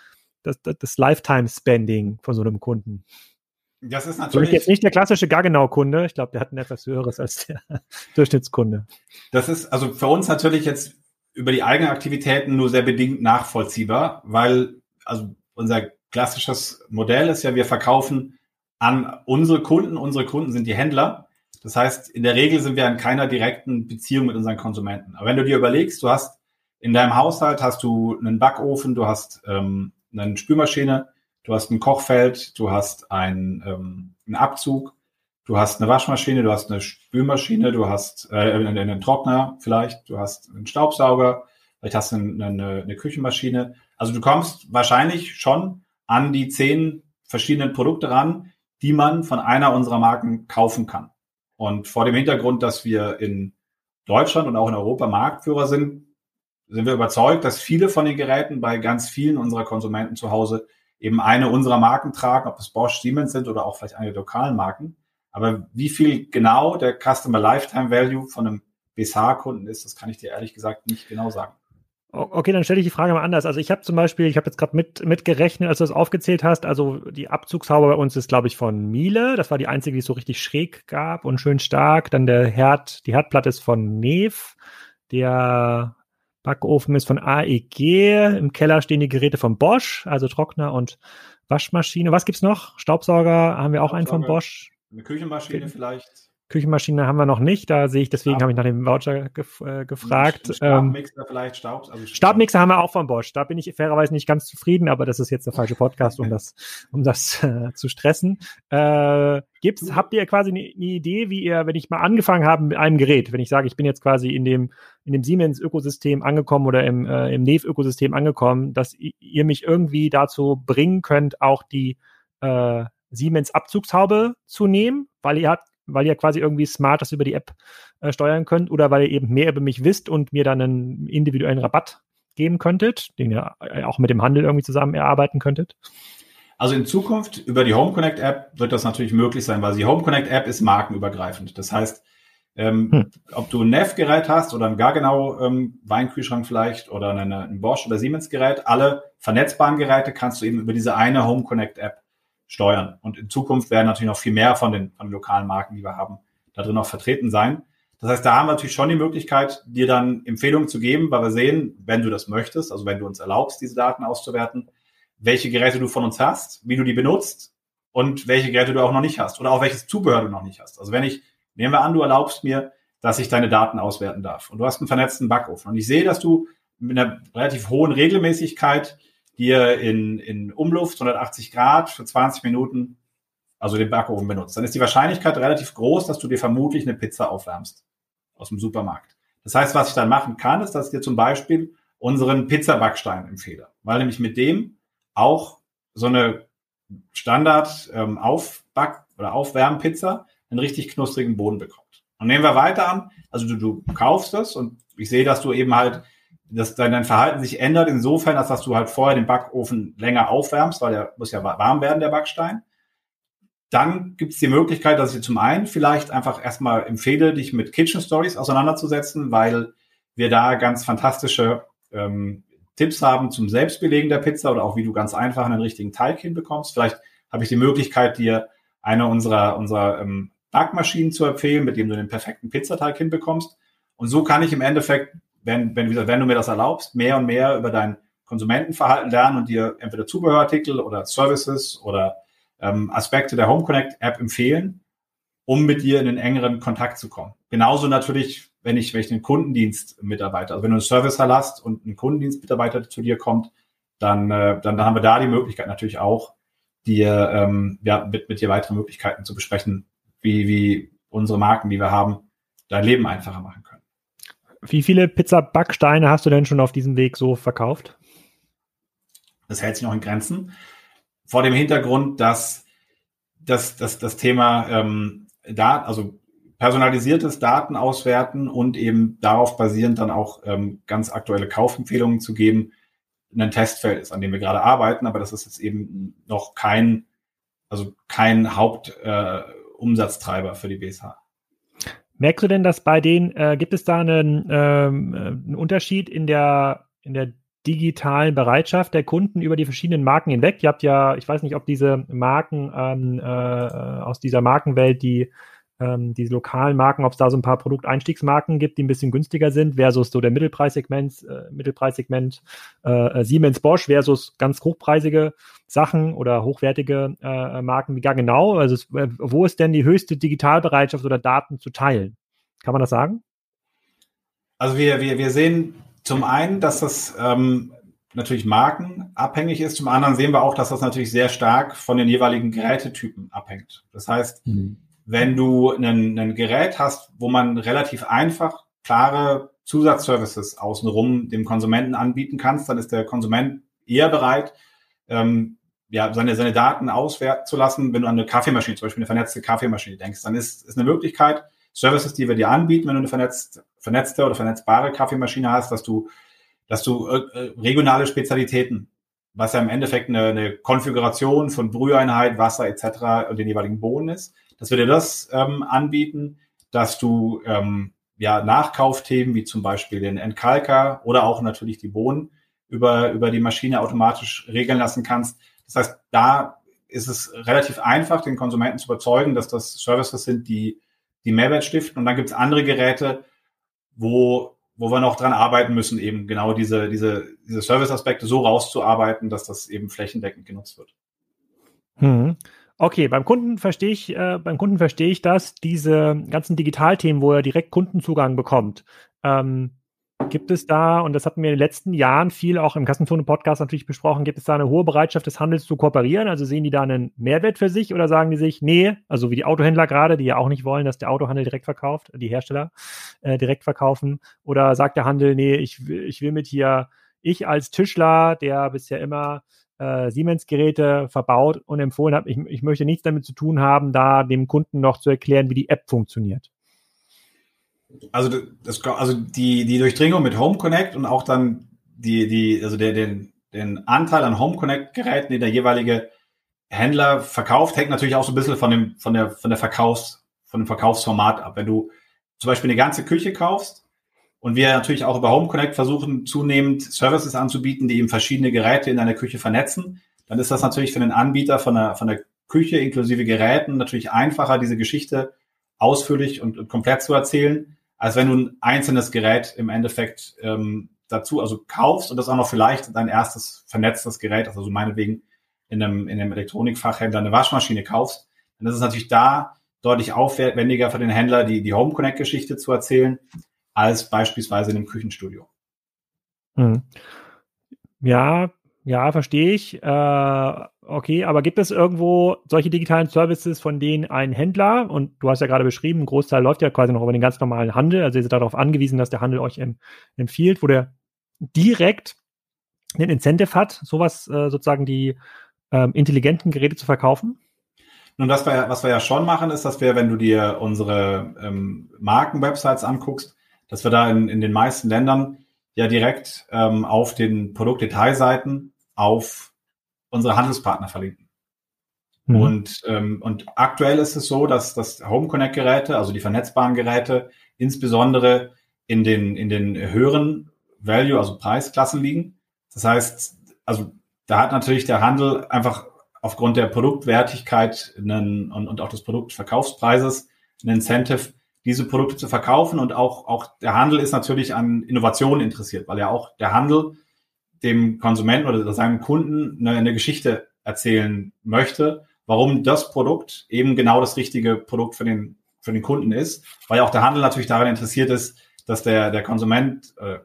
das, das, das Lifetime-Spending von so einem Kunden? Das ist natürlich jetzt nicht der klassische Gaggenau-Kunde. Ich glaube, der hat ein etwas höheres als der Durchschnittskunde. Das ist also für uns natürlich jetzt über die eigenen Aktivitäten nur sehr bedingt nachvollziehbar, weil also unser klassisches Modell ist ja, wir verkaufen an unsere Kunden. Unsere Kunden sind die Händler. Das heißt, in der Regel sind wir in keiner direkten Beziehung mit unseren Konsumenten. Aber wenn du dir überlegst, du hast in deinem Haushalt hast du einen Backofen, du hast ähm, eine Spülmaschine, du hast ein Kochfeld, du hast ein, ähm, einen Abzug, du hast eine Waschmaschine, du hast eine Spülmaschine, du hast äh, einen, einen Trockner vielleicht, du hast einen Staubsauger, vielleicht hast du eine, eine, eine Küchenmaschine. Also du kommst wahrscheinlich schon an die zehn verschiedenen Produkte ran, die man von einer unserer Marken kaufen kann. Und vor dem Hintergrund, dass wir in Deutschland und auch in Europa Marktführer sind, sind wir überzeugt, dass viele von den Geräten bei ganz vielen unserer Konsumenten zu Hause eben eine unserer Marken tragen, ob es Bosch, Siemens sind oder auch vielleicht eine lokalen Marken. Aber wie viel genau der Customer Lifetime Value von einem BSH-Kunden ist, das kann ich dir ehrlich gesagt nicht genau sagen. Okay, dann stelle ich die Frage mal anders. Also ich habe zum Beispiel, ich habe jetzt gerade mit, mitgerechnet, als du das aufgezählt hast, also die Abzugshaube bei uns ist, glaube ich, von Miele. Das war die einzige, die es so richtig schräg gab und schön stark. Dann der Herd, die Herdplatte ist von Neve. Der Backofen ist von AEG. Im Keller stehen die Geräte von Bosch, also Trockner und Waschmaschine. Was gibt's noch? Staubsauger haben wir auch einen von Bosch. Eine Küchenmaschine vielleicht. Küchenmaschine haben wir noch nicht, da sehe ich, deswegen habe ich nach dem Voucher gef äh, gefragt. Stabmixer ähm, vielleicht, Staub, also Stabmixer haben wir auch von Bosch. Da bin ich fairerweise nicht ganz zufrieden, aber das ist jetzt der falsche Podcast, um das, um das äh, zu stressen. Äh, gibt's, habt ihr quasi eine, eine Idee, wie ihr, wenn ich mal angefangen habe mit einem Gerät, wenn ich sage, ich bin jetzt quasi in dem, in dem Siemens-Ökosystem angekommen oder im, äh, im Neve-Ökosystem angekommen, dass ihr mich irgendwie dazu bringen könnt, auch die äh, Siemens-Abzugshaube zu nehmen, weil ihr habt weil ihr quasi irgendwie smart das über die App äh, steuern könnt oder weil ihr eben mehr über mich wisst und mir dann einen individuellen Rabatt geben könntet, den ihr äh, auch mit dem Handel irgendwie zusammen erarbeiten könntet? Also in Zukunft über die Home Connect App wird das natürlich möglich sein, weil die Home Connect App ist markenübergreifend. Das heißt, ähm, hm. ob du ein Neff-Gerät hast oder ein Gargenau ähm, Weinkühlschrank vielleicht oder eine, ein Bosch oder Siemens Gerät, alle vernetzbaren Geräte kannst du eben über diese eine Home Connect App steuern. Und in Zukunft werden natürlich noch viel mehr von den, von den lokalen Marken, die wir haben, da drin auch vertreten sein. Das heißt, da haben wir natürlich schon die Möglichkeit, dir dann Empfehlungen zu geben, weil wir sehen, wenn du das möchtest, also wenn du uns erlaubst, diese Daten auszuwerten, welche Geräte du von uns hast, wie du die benutzt und welche Geräte du auch noch nicht hast oder auch welches Zubehör du noch nicht hast. Also wenn ich, nehmen wir an, du erlaubst mir, dass ich deine Daten auswerten darf und du hast einen vernetzten Backofen und ich sehe, dass du mit einer relativ hohen Regelmäßigkeit hier in, in Umluft 180 Grad für 20 Minuten, also den Backofen benutzt, dann ist die Wahrscheinlichkeit relativ groß, dass du dir vermutlich eine Pizza aufwärmst aus dem Supermarkt. Das heißt, was ich dann machen kann, ist, dass ich dir zum Beispiel unseren Pizzabackstein empfehle, weil nämlich mit dem auch so eine Standard ähm, Aufback- oder Aufwärmpizza einen richtig knusprigen Boden bekommt. Und nehmen wir weiter an, also du, du kaufst das und ich sehe, dass du eben halt dass dein Verhalten sich ändert insofern, als dass du halt vorher den Backofen länger aufwärmst, weil der muss ja warm werden, der Backstein. Dann gibt es die Möglichkeit, dass ich zum einen vielleicht einfach erstmal empfehle, dich mit Kitchen Stories auseinanderzusetzen, weil wir da ganz fantastische ähm, Tipps haben zum Selbstbelegen der Pizza oder auch wie du ganz einfach einen richtigen Teig hinbekommst. Vielleicht habe ich die Möglichkeit, dir eine unserer, unserer ähm, Backmaschinen zu empfehlen, mit dem du den perfekten Pizzateig hinbekommst. Und so kann ich im Endeffekt, wenn, wenn, wenn du mir das erlaubst, mehr und mehr über dein Konsumentenverhalten lernen und dir entweder Zubehörartikel oder Services oder ähm, Aspekte der Home Connect App empfehlen, um mit dir in den engeren Kontakt zu kommen. Genauso natürlich, wenn ich, wenn ich einen Kundendienstmitarbeiter, also wenn du einen Service hast und ein Kundendienstmitarbeiter zu dir kommt, dann, äh, dann, dann haben wir da die Möglichkeit natürlich auch, dir ähm, ja, mit, mit dir weitere Möglichkeiten zu besprechen, wie, wie unsere Marken, die wir haben, dein Leben einfacher machen können. Wie viele Pizza-Backsteine hast du denn schon auf diesem Weg so verkauft? Das hält sich noch in Grenzen. Vor dem Hintergrund, dass das, das, das Thema ähm, da, also personalisiertes Daten auswerten und eben darauf basierend dann auch ähm, ganz aktuelle Kaufempfehlungen zu geben, ein Testfeld ist, an dem wir gerade arbeiten, aber das ist jetzt eben noch kein, also kein Hauptumsatztreiber äh, für die BSH. Merkst du denn, dass bei denen, äh, gibt es da einen, ähm, äh, einen Unterschied in der, in der digitalen Bereitschaft der Kunden über die verschiedenen Marken hinweg? Ihr habt ja, ich weiß nicht, ob diese Marken ähm, äh, aus dieser Markenwelt, die ähm, diese lokalen Marken, ob es da so ein paar Produkteinstiegsmarken gibt, die ein bisschen günstiger sind, versus so der Mittelpreissegment, äh, Mittelpreissegment äh, Siemens Bosch versus ganz hochpreisige Sachen oder hochwertige äh, Marken wie gar genau. Also es, äh, wo ist denn die höchste Digitalbereitschaft oder Daten zu teilen? Kann man das sagen? Also wir, wir, wir sehen zum einen, dass das ähm, natürlich markenabhängig ist. Zum anderen sehen wir auch, dass das natürlich sehr stark von den jeweiligen Gerätetypen abhängt. Das heißt, mhm wenn du ein, ein Gerät hast, wo man relativ einfach klare Zusatzservices außenrum dem Konsumenten anbieten kannst, dann ist der Konsument eher bereit, ähm, ja, seine, seine Daten auswerten zu lassen. Wenn du an eine Kaffeemaschine, zum Beispiel eine vernetzte Kaffeemaschine denkst, dann ist, ist eine Möglichkeit, Services, die wir dir anbieten, wenn du eine vernetzt, vernetzte oder vernetzbare Kaffeemaschine hast, dass du, dass du äh, regionale Spezialitäten, was ja im Endeffekt eine, eine Konfiguration von Brüheinheit, Wasser etc. und den jeweiligen Bohnen ist, dass wir dir das ähm, anbieten, dass du ähm, ja Nachkaufthemen wie zum Beispiel den Entkalker oder auch natürlich die Bohnen über, über die Maschine automatisch regeln lassen kannst. Das heißt, da ist es relativ einfach, den Konsumenten zu überzeugen, dass das Services sind, die die Mehrwert stiften. Und dann gibt es andere Geräte, wo, wo wir noch dran arbeiten müssen, eben genau diese, diese, diese Service-Aspekte so rauszuarbeiten, dass das eben flächendeckend genutzt wird. Hm. Okay, beim Kunden verstehe ich, äh, beim Kunden verstehe ich das, diese ganzen Digitalthemen, wo er direkt Kundenzugang bekommt. Ähm, gibt es da, und das hatten wir in den letzten Jahren viel auch im Kassenzone-Podcast natürlich besprochen, gibt es da eine hohe Bereitschaft des Handels zu kooperieren? Also sehen die da einen Mehrwert für sich oder sagen die sich, nee, also wie die Autohändler gerade, die ja auch nicht wollen, dass der Autohandel direkt verkauft, die Hersteller äh, direkt verkaufen, oder sagt der Handel, nee, ich, ich will mit hier, ich als Tischler, der bisher immer äh, Siemens-Geräte verbaut und empfohlen habe, ich, ich möchte nichts damit zu tun haben, da dem Kunden noch zu erklären, wie die App funktioniert. Also, das, also die, die Durchdringung mit Home Connect und auch dann die, die, also der, den, den Anteil an Home Connect-Geräten, den der jeweilige Händler verkauft, hängt natürlich auch so ein bisschen von dem, von der, von der Verkaufs, von dem Verkaufsformat ab. Wenn du zum Beispiel eine ganze Küche kaufst, und wir natürlich auch über Home Connect versuchen, zunehmend Services anzubieten, die eben verschiedene Geräte in deiner Küche vernetzen. Dann ist das natürlich für den Anbieter von der, von der Küche inklusive Geräten natürlich einfacher, diese Geschichte ausführlich und, und komplett zu erzählen, als wenn du ein einzelnes Gerät im Endeffekt ähm, dazu also kaufst und das auch noch vielleicht dein erstes vernetztes Gerät, also so meinetwegen in einem, in einem Elektronikfachhändler eine Waschmaschine kaufst, dann ist es natürlich da deutlich aufwendiger für den Händler, die, die Home Connect Geschichte zu erzählen, als beispielsweise in einem Küchenstudio. Hm. Ja, ja, verstehe ich. Äh, okay, aber gibt es irgendwo solche digitalen Services, von denen ein Händler, und du hast ja gerade beschrieben, ein Großteil läuft ja quasi noch über den ganz normalen Handel, also ihr seid darauf angewiesen, dass der Handel euch em empfiehlt, wo der direkt den Incentive hat, sowas äh, sozusagen die ähm, intelligenten Geräte zu verkaufen? Nun, was wir, was wir ja schon machen, ist, dass wir, wenn du dir unsere ähm, Markenwebsites anguckst, dass wir da in, in den meisten Ländern ja direkt ähm, auf den Produktdetailseiten auf unsere Handelspartner verlinken. Mhm. Und, ähm, und aktuell ist es so, dass, dass Home Connect Geräte, also die vernetzbaren Geräte, insbesondere in den, in den höheren Value, also Preisklassen liegen. Das heißt, also da hat natürlich der Handel einfach aufgrund der Produktwertigkeit einen, und, und auch des Produktverkaufspreises ein Incentive, diese Produkte zu verkaufen. Und auch, auch der Handel ist natürlich an Innovationen interessiert, weil ja auch der Handel dem Konsumenten oder seinem Kunden eine, eine Geschichte erzählen möchte, warum das Produkt eben genau das richtige Produkt für den, für den Kunden ist, weil ja auch der Handel natürlich daran interessiert ist, dass der, der Konsument, äh,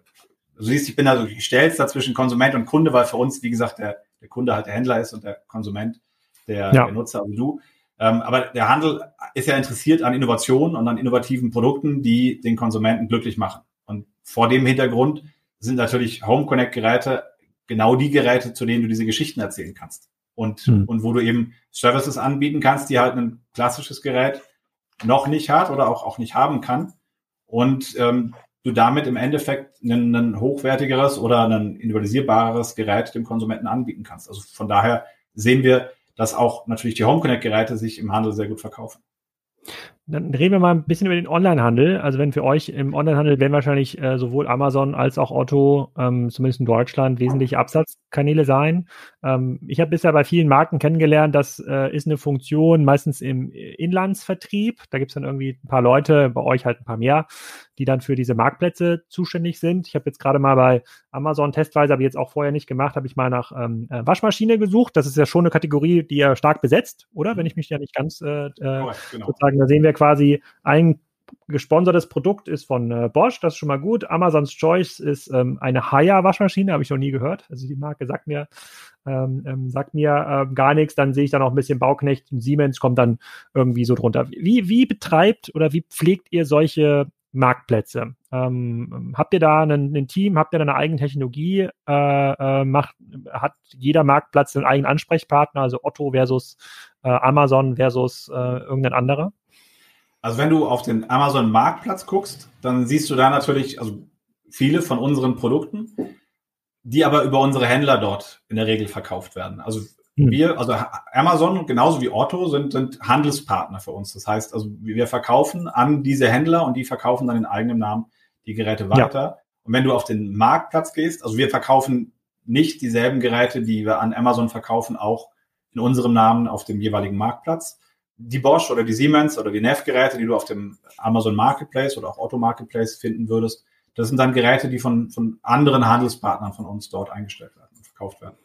du siehst, ich bin also, ich stell's da zwischen Konsument und Kunde, weil für uns, wie gesagt, der, der Kunde halt der Händler ist und der Konsument der, ja. der Nutzer, also du. Ähm, aber der Handel ist ja interessiert an Innovationen und an innovativen Produkten, die den Konsumenten glücklich machen. Und vor dem Hintergrund sind natürlich Home Connect Geräte genau die Geräte, zu denen du diese Geschichten erzählen kannst. Und, hm. und wo du eben Services anbieten kannst, die halt ein klassisches Gerät noch nicht hat oder auch, auch nicht haben kann. Und ähm, du damit im Endeffekt ein, ein hochwertigeres oder ein individualisierbares Gerät dem Konsumenten anbieten kannst. Also von daher sehen wir, dass auch natürlich die Home Connect Geräte sich im Handel sehr gut verkaufen. Dann reden wir mal ein bisschen über den Onlinehandel. Also wenn für euch im Onlinehandel werden wahrscheinlich äh, sowohl Amazon als auch Otto, ähm, zumindest in Deutschland, wesentliche Absatzkanäle sein. Ähm, ich habe bisher bei vielen Marken kennengelernt, das äh, ist eine Funktion meistens im Inlandsvertrieb. Da gibt es dann irgendwie ein paar Leute, bei euch halt ein paar mehr, die dann für diese Marktplätze zuständig sind. Ich habe jetzt gerade mal bei Amazon testweise, habe ich jetzt auch vorher nicht gemacht, habe ich mal nach ähm, äh, Waschmaschine gesucht. Das ist ja schon eine Kategorie, die ja stark besetzt, oder? Wenn ich mich ja nicht ganz äh, äh, genau. sozusagen, da sehen wir quasi ein gesponsertes Produkt ist von äh, Bosch, das ist schon mal gut. Amazon's Choice ist ähm, eine Haya-Waschmaschine, habe ich noch nie gehört. Also die Marke sagt mir, ähm, ähm, sagt mir äh, gar nichts. Dann sehe ich da noch ein bisschen Bauknecht und Siemens kommt dann irgendwie so drunter. Wie, wie betreibt oder wie pflegt ihr solche Marktplätze. Ähm, habt ihr da ein Team, habt ihr da eine eigene Technologie? Äh, äh, macht, hat jeder Marktplatz einen eigenen Ansprechpartner, also Otto versus äh, Amazon versus äh, irgendein anderer? Also wenn du auf den Amazon Marktplatz guckst, dann siehst du da natürlich also viele von unseren Produkten, die aber über unsere Händler dort in der Regel verkauft werden. Also. Wir, also Amazon genauso wie Otto sind, sind Handelspartner für uns. Das heißt, also wir verkaufen an diese Händler und die verkaufen dann in eigenem Namen die Geräte weiter. Ja. Und wenn du auf den Marktplatz gehst, also wir verkaufen nicht dieselben Geräte, die wir an Amazon verkaufen, auch in unserem Namen auf dem jeweiligen Marktplatz. Die Bosch oder die Siemens oder die NEF-Geräte, die du auf dem Amazon Marketplace oder auch Otto Marketplace finden würdest, das sind dann Geräte, die von, von anderen Handelspartnern von uns dort eingestellt werden und verkauft werden.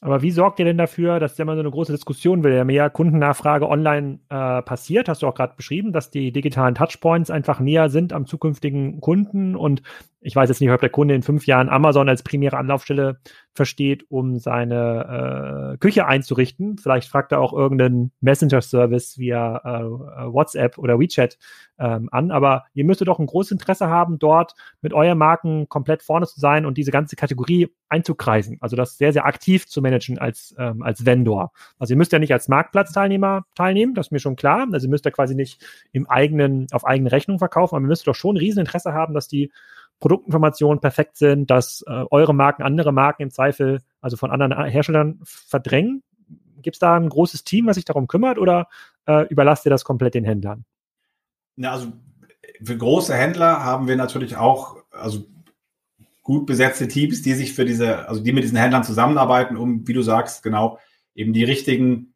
Aber wie sorgt ihr denn dafür, dass ja mal so eine große Diskussion will, ja mehr Kundennachfrage online äh, passiert, hast du auch gerade beschrieben, dass die digitalen Touchpoints einfach näher sind am zukünftigen Kunden und ich weiß jetzt nicht, ob der Kunde in fünf Jahren Amazon als primäre Anlaufstelle versteht, um seine äh, Küche einzurichten. Vielleicht fragt er auch irgendeinen Messenger-Service via äh, WhatsApp oder WeChat ähm, an. Aber ihr müsstet doch ein großes Interesse haben, dort mit euren Marken komplett vorne zu sein und diese ganze Kategorie einzukreisen. Also das sehr, sehr aktiv zu managen als, ähm, als Vendor. Also ihr müsst ja nicht als Marktplatzteilnehmer teilnehmen, das ist mir schon klar. Also ihr müsst ja quasi nicht im eigenen, auf eigene Rechnung verkaufen, aber ihr müsst doch schon ein Rieseninteresse haben, dass die Produktinformationen perfekt sind, dass äh, eure Marken andere Marken im Zweifel, also von anderen Herstellern verdrängen? Gibt es da ein großes Team, was sich darum kümmert oder äh, überlasst ihr das komplett den Händlern? Ja, also für große Händler haben wir natürlich auch, also gut besetzte Teams, die sich für diese, also die mit diesen Händlern zusammenarbeiten, um, wie du sagst, genau eben die richtigen,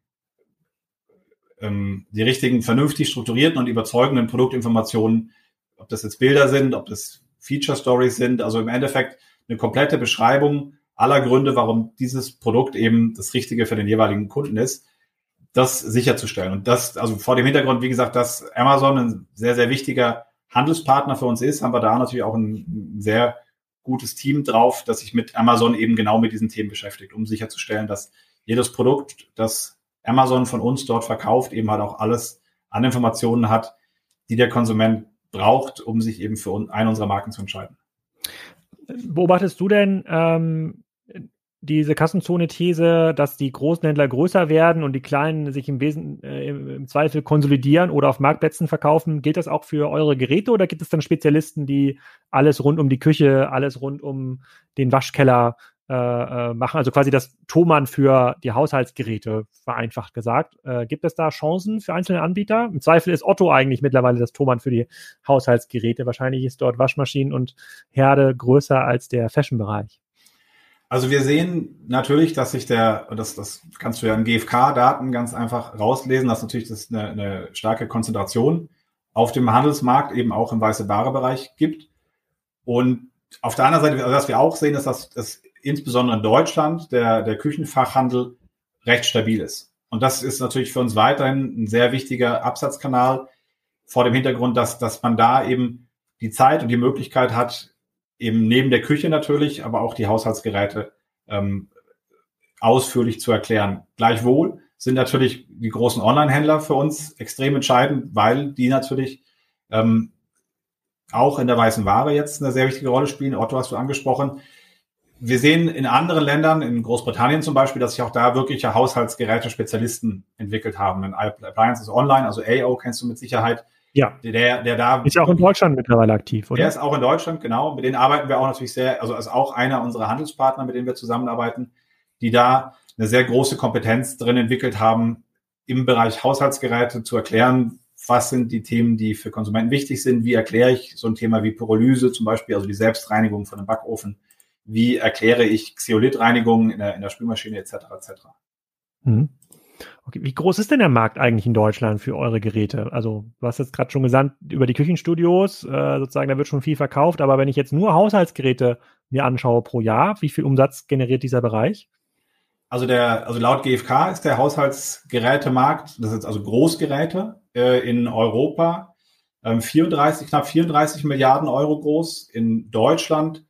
ähm, die richtigen, vernünftig strukturierten und überzeugenden Produktinformationen, ob das jetzt Bilder sind, ob das Feature Stories sind, also im Endeffekt eine komplette Beschreibung aller Gründe, warum dieses Produkt eben das Richtige für den jeweiligen Kunden ist, das sicherzustellen. Und das, also vor dem Hintergrund, wie gesagt, dass Amazon ein sehr, sehr wichtiger Handelspartner für uns ist, haben wir da natürlich auch ein sehr gutes Team drauf, das sich mit Amazon eben genau mit diesen Themen beschäftigt, um sicherzustellen, dass jedes Produkt, das Amazon von uns dort verkauft, eben halt auch alles an Informationen hat, die der Konsument braucht, um sich eben für eine unserer Marken zu entscheiden. Beobachtest du denn ähm, diese Kassenzone-These, dass die großen Händler größer werden und die kleinen sich im, Wesen, äh, im, im, Zweifel konsolidieren oder auf Marktplätzen verkaufen? Gilt das auch für eure Geräte oder gibt es dann Spezialisten, die alles rund um die Küche, alles rund um den Waschkeller äh, äh, machen, also quasi das Thomann für die Haushaltsgeräte, vereinfacht gesagt. Äh, gibt es da Chancen für einzelne Anbieter? Im Zweifel ist Otto eigentlich mittlerweile das Thomann für die Haushaltsgeräte. Wahrscheinlich ist dort Waschmaschinen und Herde größer als der Fashion-Bereich. Also wir sehen natürlich, dass sich der, das, das kannst du ja in GfK-Daten ganz einfach rauslesen, dass natürlich das eine, eine starke Konzentration auf dem Handelsmarkt eben auch im weiße Ware-Bereich gibt. Und auf der anderen Seite, was wir auch sehen, ist, dass, dass insbesondere in Deutschland der, der Küchenfachhandel recht stabil ist. Und das ist natürlich für uns weiterhin ein sehr wichtiger Absatzkanal vor dem Hintergrund, dass, dass man da eben die Zeit und die Möglichkeit hat, eben neben der Küche natürlich, aber auch die Haushaltsgeräte ähm, ausführlich zu erklären. Gleichwohl sind natürlich die großen Online-Händler für uns extrem entscheidend, weil die natürlich ähm, auch in der weißen Ware jetzt eine sehr wichtige Rolle spielen. Otto hast du angesprochen. Wir sehen in anderen Ländern, in Großbritannien zum Beispiel, dass sich auch da wirkliche Haushaltsgeräte-Spezialisten entwickelt haben. In Appliances Online, also AO kennst du mit Sicherheit, ja. Der, der da. Ist ja auch in Deutschland mittlerweile aktiv, oder? Der ist auch in Deutschland, genau. Mit denen arbeiten wir auch natürlich sehr, also ist auch einer unserer Handelspartner, mit denen wir zusammenarbeiten, die da eine sehr große Kompetenz drin entwickelt haben, im Bereich Haushaltsgeräte zu erklären, was sind die Themen, die für Konsumenten wichtig sind, wie erkläre ich so ein Thema wie Pyrolyse zum Beispiel, also die Selbstreinigung von einem Backofen, wie erkläre ich Xeolithreinigung in der, in der Spülmaschine etc. etc. Mhm. Okay, wie groß ist denn der Markt eigentlich in Deutschland für eure Geräte? Also, du hast jetzt gerade schon gesagt, über die Küchenstudios, äh, sozusagen, da wird schon viel verkauft, aber wenn ich jetzt nur Haushaltsgeräte mir anschaue pro Jahr, wie viel Umsatz generiert dieser Bereich? Also der, also laut GfK ist der Haushaltsgerätemarkt, das ist also Großgeräte äh, in Europa, ähm, 34, knapp 34 Milliarden Euro groß, in Deutschland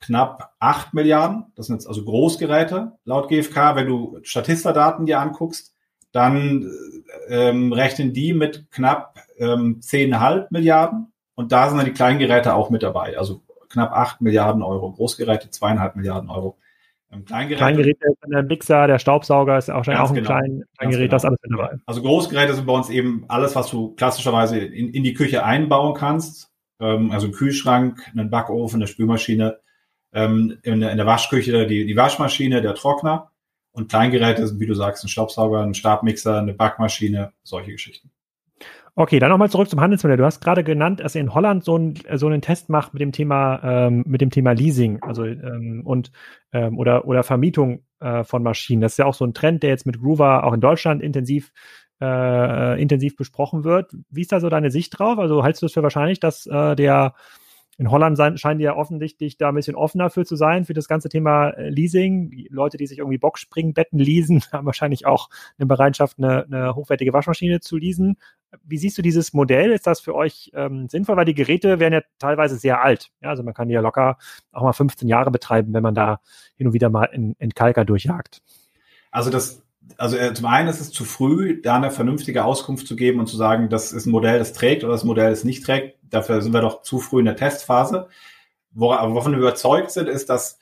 knapp 8 Milliarden. Das sind jetzt also Großgeräte laut GfK. Wenn du Statista-Daten dir anguckst, dann ähm, rechnen die mit knapp ähm, 10,5 Milliarden. Und da sind dann die kleinen Geräte auch mit dabei. Also knapp 8 Milliarden Euro. Großgeräte 2,5 Milliarden Euro. Ähm, Kleingeräte, Kleingeräte der Mixer, der Staubsauger ist auch, auch ein genau, klein, Kleingerät, genau. das alles mit dabei. Also Großgeräte sind bei uns eben alles, was du klassischerweise in, in die Küche einbauen kannst. Ähm, also ein Kühlschrank, einen Backofen, eine Spülmaschine, ähm, in, der, in der Waschküche die, die Waschmaschine, der Trockner und Kleingeräte sind, wie du sagst, ein Staubsauger, ein Stabmixer, eine Backmaschine, solche Geschichten. Okay, dann nochmal zurück zum Handelsmodell. Du hast gerade genannt, dass ihr in Holland so, ein, so einen Test macht mit dem Thema, ähm, mit dem Thema Leasing, also ähm, und ähm, oder oder Vermietung äh, von Maschinen. Das ist ja auch so ein Trend, der jetzt mit Groover auch in Deutschland intensiv äh, intensiv besprochen wird. Wie ist da so deine Sicht drauf? Also hältst du es für wahrscheinlich, dass äh, der in Holland scheinen die ja offensichtlich da ein bisschen offener für zu sein, für das ganze Thema äh, Leasing. Leute, die sich irgendwie Boxspringbetten leasen, haben wahrscheinlich auch eine Bereitschaft, eine, eine hochwertige Waschmaschine zu leasen. Wie siehst du dieses Modell? Ist das für euch ähm, sinnvoll? Weil die Geräte werden ja teilweise sehr alt. Ja, also man kann die ja locker auch mal 15 Jahre betreiben, wenn man da hin und wieder mal in, in Kalker durchjagt. Also das also äh, zum einen ist es zu früh, da eine vernünftige Auskunft zu geben und zu sagen, das ist ein Modell, das trägt oder das Modell, das nicht trägt. Dafür sind wir doch zu früh in der Testphase. Wo, aber wovon wir überzeugt sind, ist, dass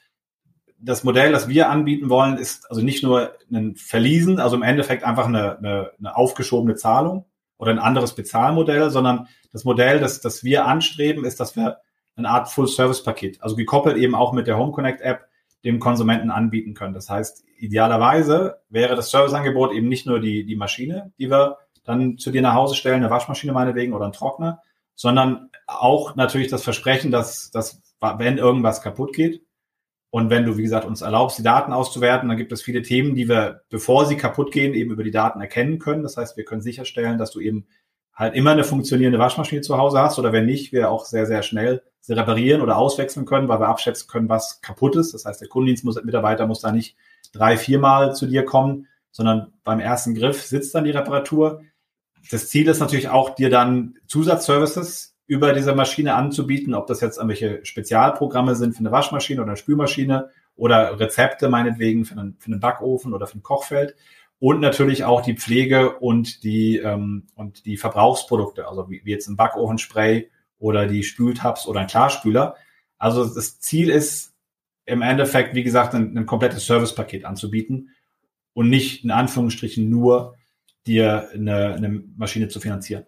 das Modell, das wir anbieten wollen, ist also nicht nur ein Verliesen, also im Endeffekt einfach eine, eine, eine aufgeschobene Zahlung oder ein anderes Bezahlmodell, sondern das Modell, das, das wir anstreben, ist, dass wir eine Art Full-Service-Paket, also gekoppelt eben auch mit der Home Connect App, dem Konsumenten anbieten können. Das heißt, idealerweise wäre das Serviceangebot eben nicht nur die, die Maschine, die wir dann zu dir nach Hause stellen, eine Waschmaschine meinetwegen oder ein Trockner, sondern auch natürlich das Versprechen, dass, dass wenn irgendwas kaputt geht und wenn du, wie gesagt, uns erlaubst, die Daten auszuwerten, dann gibt es viele Themen, die wir, bevor sie kaputt gehen, eben über die Daten erkennen können. Das heißt, wir können sicherstellen, dass du eben halt immer eine funktionierende Waschmaschine zu Hause hast oder wenn nicht, wir auch sehr, sehr schnell reparieren oder auswechseln können, weil wir abschätzen können, was kaputt ist. Das heißt, der Kundendienstmitarbeiter muss da nicht drei, viermal zu dir kommen, sondern beim ersten Griff sitzt dann die Reparatur. Das Ziel ist natürlich auch, dir dann Zusatzservices über diese Maschine anzubieten, ob das jetzt irgendwelche Spezialprogramme sind für eine Waschmaschine oder eine Spülmaschine oder Rezepte meinetwegen für einen, für einen Backofen oder für ein Kochfeld und natürlich auch die Pflege und die ähm, und die Verbrauchsprodukte, also wie, wie jetzt ein Backofenspray oder die Spültabs oder ein Klarspüler. Also das Ziel ist im Endeffekt, wie gesagt, ein, ein komplettes Servicepaket anzubieten und nicht in Anführungsstrichen nur dir eine, eine Maschine zu finanzieren.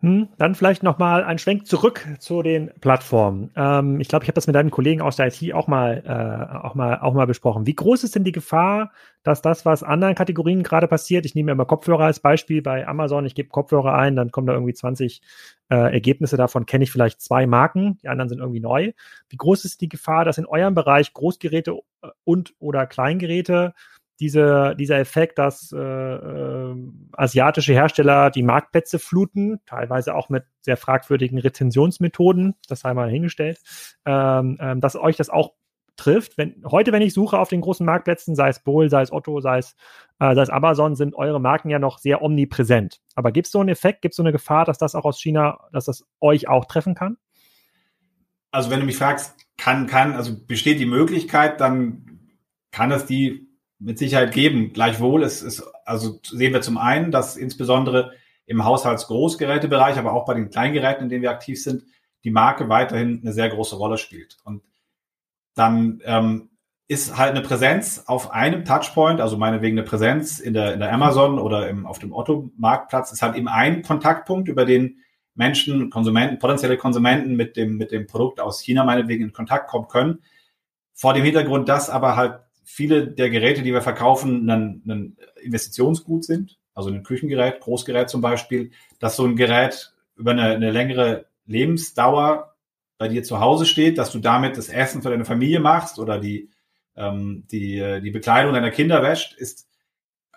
Hm, dann vielleicht noch mal ein Schwenk zurück zu den Plattformen. Ähm, ich glaube, ich habe das mit deinen Kollegen aus der IT auch mal, äh, auch mal, auch mal besprochen. Wie groß ist denn die Gefahr, dass das, was anderen Kategorien gerade passiert, ich nehme immer Kopfhörer als Beispiel bei Amazon, ich gebe Kopfhörer ein, dann kommen da irgendwie 20 äh, Ergebnisse davon, kenne ich vielleicht zwei Marken, die anderen sind irgendwie neu. Wie groß ist die Gefahr, dass in eurem Bereich Großgeräte äh, und oder Kleingeräte diese, dieser Effekt, dass äh, äh, asiatische Hersteller die Marktplätze fluten, teilweise auch mit sehr fragwürdigen Rezensionsmethoden, das sei mal hingestellt, ähm, ähm, dass euch das auch trifft. Wenn, heute, wenn ich suche auf den großen Marktplätzen, sei es Bohl, sei es Otto, sei es, äh, sei es Amazon, sind eure Marken ja noch sehr omnipräsent. Aber gibt es so einen Effekt, gibt es so eine Gefahr, dass das auch aus China, dass das euch auch treffen kann? Also wenn du mich fragst, kann, kann, also besteht die Möglichkeit, dann kann es die mit Sicherheit geben. Gleichwohl ist, ist, also sehen wir zum einen, dass insbesondere im Haushaltsgroßgerätebereich, aber auch bei den Kleingeräten, in denen wir aktiv sind, die Marke weiterhin eine sehr große Rolle spielt. Und dann ähm, ist halt eine Präsenz auf einem Touchpoint, also meinetwegen eine Präsenz in der, in der Amazon oder im, auf dem Otto-Marktplatz, ist halt eben ein Kontaktpunkt, über den Menschen, Konsumenten, potenzielle Konsumenten mit dem, mit dem Produkt aus China meinetwegen in Kontakt kommen können. Vor dem Hintergrund, dass aber halt viele der Geräte, die wir verkaufen, ein, ein Investitionsgut sind, also ein Küchengerät, Großgerät zum Beispiel, dass so ein Gerät über eine, eine längere Lebensdauer bei dir zu Hause steht, dass du damit das Essen für deine Familie machst oder die, ähm, die, die Bekleidung deiner Kinder wäscht, ist,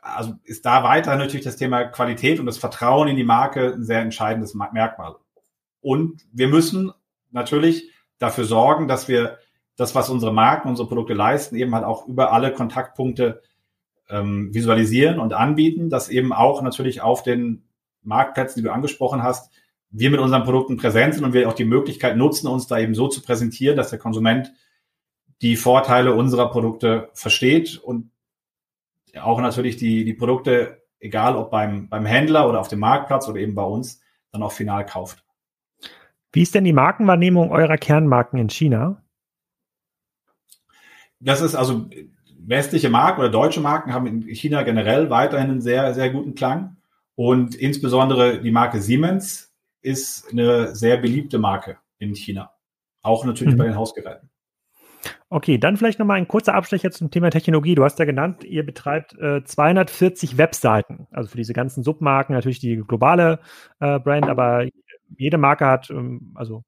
also ist da weiter natürlich das Thema Qualität und das Vertrauen in die Marke ein sehr entscheidendes Merkmal. Und wir müssen natürlich dafür sorgen, dass wir das, was unsere Marken, unsere Produkte leisten, eben halt auch über alle Kontaktpunkte ähm, visualisieren und anbieten, dass eben auch natürlich auf den Marktplätzen, die du angesprochen hast, wir mit unseren Produkten präsent sind und wir auch die Möglichkeit nutzen, uns da eben so zu präsentieren, dass der Konsument die Vorteile unserer Produkte versteht und auch natürlich die, die Produkte, egal ob beim, beim Händler oder auf dem Marktplatz oder eben bei uns, dann auch final kauft. Wie ist denn die Markenwahrnehmung eurer Kernmarken in China? Das ist also westliche Marken oder deutsche Marken haben in China generell weiterhin einen sehr, sehr guten Klang. Und insbesondere die Marke Siemens ist eine sehr beliebte Marke in China. Auch natürlich mhm. bei den Hausgeräten. Okay, dann vielleicht nochmal ein kurzer Abstecher zum Thema Technologie. Du hast ja genannt, ihr betreibt äh, 240 Webseiten, also für diese ganzen Submarken natürlich die globale äh, Brand, aber jede Marke hat, ähm, also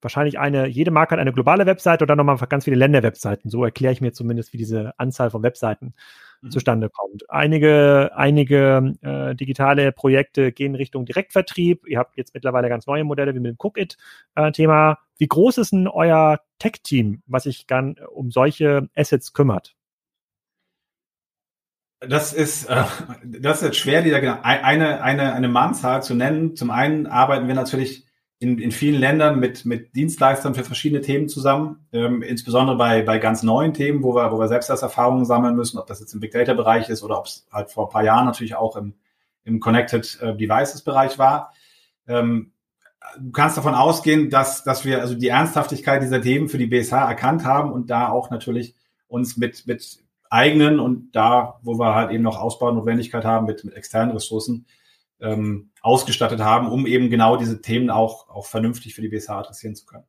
wahrscheinlich eine, jede Marke hat eine globale Webseite oder nochmal ganz viele Länderwebseiten. So erkläre ich mir zumindest, wie diese Anzahl von Webseiten mhm. zustande kommt. Einige, einige äh, digitale Projekte gehen Richtung Direktvertrieb. Ihr habt jetzt mittlerweile ganz neue Modelle wie mit dem Cookit-Thema. Äh, wie groß ist denn euer Tech-Team, was sich dann um solche Assets kümmert? Das ist, äh, das ist jetzt schwer, die da genau eine, eine, eine Mannzahl zu nennen. Zum einen arbeiten wir natürlich in, in vielen Ländern mit, mit Dienstleistern für verschiedene Themen zusammen, ähm, insbesondere bei, bei ganz neuen Themen, wo wir, wo wir selbst das Erfahrungen sammeln müssen, ob das jetzt im Big Data Bereich ist oder ob es halt vor ein paar Jahren natürlich auch im, im Connected äh, Devices Bereich war. Ähm, du kannst davon ausgehen, dass, dass wir also die Ernsthaftigkeit dieser Themen für die BSH erkannt haben und da auch natürlich uns mit, mit eigenen und da, wo wir halt eben noch Ausbaunotwendigkeit haben, mit, mit externen Ressourcen ähm, ausgestattet haben, um eben genau diese Themen auch, auch vernünftig für die BSH adressieren zu können.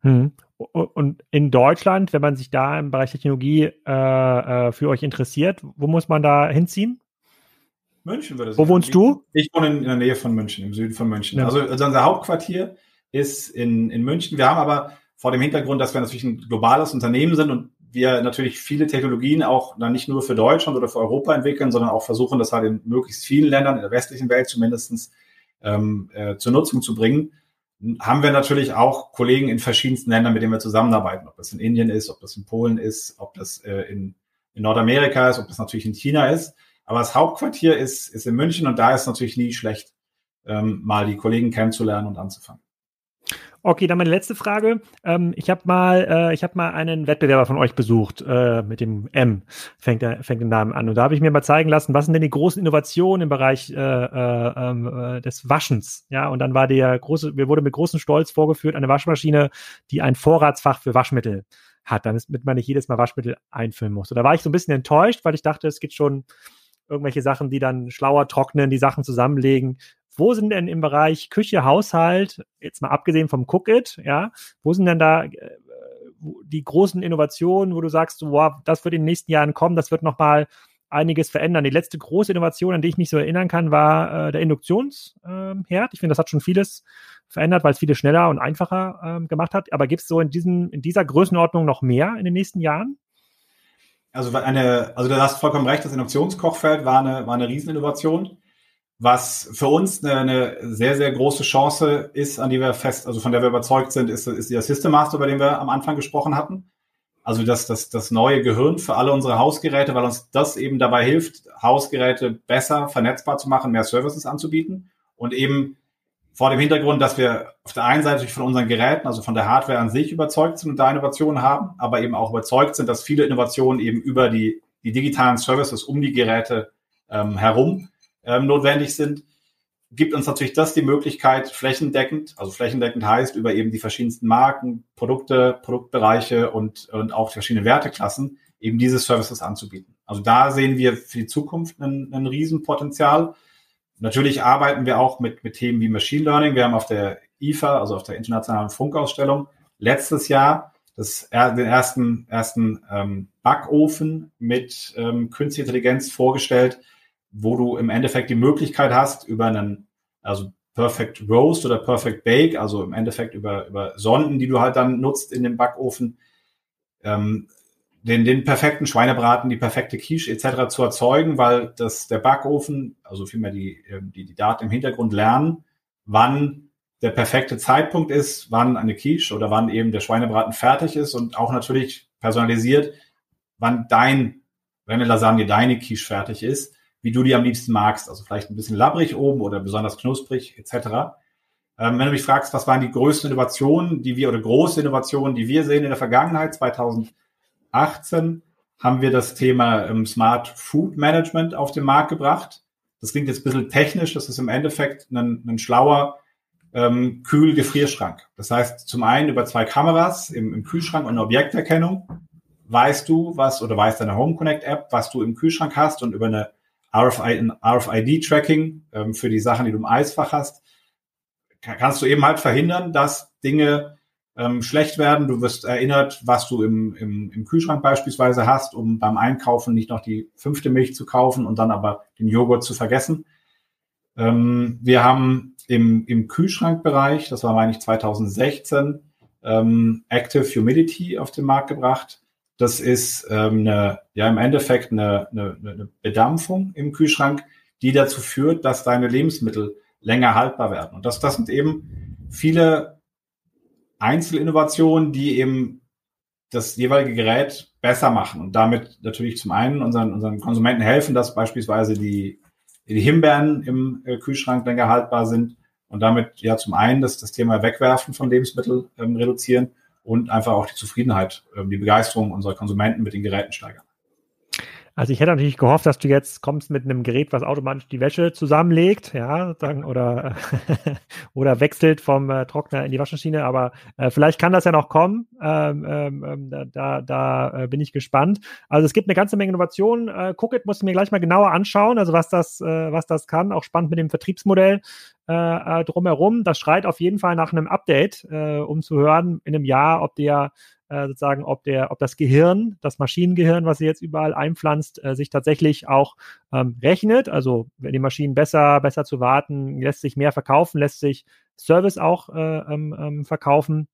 Hm. Und in Deutschland, wenn man sich da im Bereich Technologie äh, äh für euch interessiert, wo muss man da hinziehen? München würde es Wo wohnst du? Ich wohne in, der Nähe von München, im Süden von München. Ja. Also, also unser Hauptquartier ist in, in München. Wir haben aber vor dem Hintergrund, dass wir natürlich ein globales Unternehmen sind und wir natürlich viele Technologien auch dann nicht nur für Deutschland oder für Europa entwickeln, sondern auch versuchen, das halt in möglichst vielen Ländern, in der westlichen Welt zumindestens ähm, äh, zur Nutzung zu bringen, haben wir natürlich auch Kollegen in verschiedensten Ländern, mit denen wir zusammenarbeiten. Ob das in Indien ist, ob das in Polen ist, ob das äh, in, in Nordamerika ist, ob das natürlich in China ist. Aber das Hauptquartier ist, ist in München und da ist natürlich nie schlecht, ähm, mal die Kollegen kennenzulernen und anzufangen. Okay, dann meine letzte Frage. Ähm, ich habe mal, äh, ich habe mal einen Wettbewerber von euch besucht äh, mit dem M fängt der fängt den Namen an und da habe ich mir mal zeigen lassen, was sind denn die großen Innovationen im Bereich äh, äh, ähm, äh, des Waschens. Ja, und dann war der große, mir wurde mit großem Stolz vorgeführt eine Waschmaschine, die ein Vorratsfach für Waschmittel hat, damit man nicht jedes Mal Waschmittel einfüllen muss. Und da war ich so ein bisschen enttäuscht, weil ich dachte, es geht schon irgendwelche Sachen, die dann schlauer trocknen, die Sachen zusammenlegen. Wo sind denn im Bereich Küche, Haushalt, jetzt mal abgesehen vom Cook-It, ja, wo sind denn da äh, die großen Innovationen, wo du sagst, wow, das wird in den nächsten Jahren kommen, das wird nochmal einiges verändern. Die letzte große Innovation, an die ich mich so erinnern kann, war äh, der Induktionsherd. Ähm, ich finde, das hat schon vieles verändert, weil es viele schneller und einfacher ähm, gemacht hat. Aber gibt es so in, diesem, in dieser Größenordnung noch mehr in den nächsten Jahren? Also eine, also du hast vollkommen recht, das Induktionskochfeld war eine, war eine Rieseninnovation, was für uns eine, eine sehr, sehr große Chance ist, an die wir fest, also von der wir überzeugt sind, ist, ist der System Master, über den wir am Anfang gesprochen hatten. Also das, das, das neue Gehirn für alle unsere Hausgeräte, weil uns das eben dabei hilft, Hausgeräte besser vernetzbar zu machen, mehr Services anzubieten und eben vor dem Hintergrund, dass wir auf der einen Seite von unseren Geräten, also von der Hardware an sich überzeugt sind und da Innovationen haben, aber eben auch überzeugt sind, dass viele Innovationen eben über die, die digitalen Services um die Geräte ähm, herum ähm, notwendig sind, gibt uns natürlich das die Möglichkeit, flächendeckend, also flächendeckend heißt über eben die verschiedensten Marken, Produkte, Produktbereiche und, und auch verschiedene Werteklassen, eben diese Services anzubieten. Also da sehen wir für die Zukunft ein, ein Riesenpotenzial. Natürlich arbeiten wir auch mit, mit Themen wie Machine Learning. Wir haben auf der IFA, also auf der Internationalen Funkausstellung, letztes Jahr das, den ersten, ersten ähm, Backofen mit ähm, künstlicher Intelligenz vorgestellt, wo du im Endeffekt die Möglichkeit hast, über einen, also Perfect Roast oder Perfect Bake, also im Endeffekt über, über Sonden, die du halt dann nutzt in dem Backofen, ähm, den, den perfekten Schweinebraten, die perfekte Quiche etc. zu erzeugen, weil das der Backofen, also vielmehr die, ähm, die, die Daten im Hintergrund lernen, wann der perfekte Zeitpunkt ist, wann eine Quiche oder wann eben der Schweinebraten fertig ist und auch natürlich personalisiert, wann dein, wenn eine Lasagne deine Quiche fertig ist, wie du die am liebsten magst. Also vielleicht ein bisschen labbrig oben oder besonders knusprig etc. Ähm, wenn du mich fragst, was waren die größten Innovationen, die wir oder große Innovationen, die wir sehen in der Vergangenheit 2000 2018 haben wir das Thema ähm, Smart Food Management auf den Markt gebracht. Das klingt jetzt ein bisschen technisch, das ist im Endeffekt ein, ein schlauer ähm, Kühl-Gefrierschrank. Das heißt, zum einen über zwei Kameras im, im Kühlschrank und eine Objekterkennung weißt du, was oder weiß deine Home Connect App, was du im Kühlschrank hast und über eine RFID-Tracking ähm, für die Sachen, die du im Eisfach hast, kannst du eben halt verhindern, dass Dinge ähm, schlecht werden. Du wirst erinnert, was du im, im, im Kühlschrank beispielsweise hast, um beim Einkaufen nicht noch die fünfte Milch zu kaufen und dann aber den Joghurt zu vergessen. Ähm, wir haben im, im Kühlschrankbereich, das war meine ich 2016, ähm, Active Humidity auf den Markt gebracht. Das ist ähm, eine, ja im Endeffekt eine, eine, eine Bedampfung im Kühlschrank, die dazu führt, dass deine Lebensmittel länger haltbar werden. Und das, das sind eben viele Einzelinnovationen, die eben das jeweilige Gerät besser machen und damit natürlich zum einen unseren, unseren Konsumenten helfen, dass beispielsweise die, die Himbeeren im äh, Kühlschrank länger haltbar sind und damit ja zum einen das, das Thema Wegwerfen von Lebensmitteln ähm, reduzieren und einfach auch die Zufriedenheit, ähm, die Begeisterung unserer Konsumenten mit den Geräten steigern. Also ich hätte natürlich gehofft, dass du jetzt kommst mit einem Gerät, was automatisch die Wäsche zusammenlegt, ja, sozusagen, oder, oder wechselt vom äh, Trockner in die Waschmaschine, aber äh, vielleicht kann das ja noch kommen. Ähm, ähm, ähm da da, äh, bin ich gespannt. Also es gibt eine ganze Menge Innovationen. Äh, Cookit muss ich mir gleich mal genauer anschauen, also was das, äh, was das kann. Auch spannend mit dem Vertriebsmodell äh, äh drumherum. Das schreit auf jeden Fall nach einem Update, um zu hören in einem Jahr, ob der äh, sozusagen, ob der, ob das Gehirn, das Maschinengehirn, was sie jetzt überall einpflanzt, äh, sich tatsächlich auch ähm, rechnet. Also wenn die Maschinen besser, besser zu warten, lässt sich mehr verkaufen, lässt sich Service auch äh, ähm, ähm verkaufen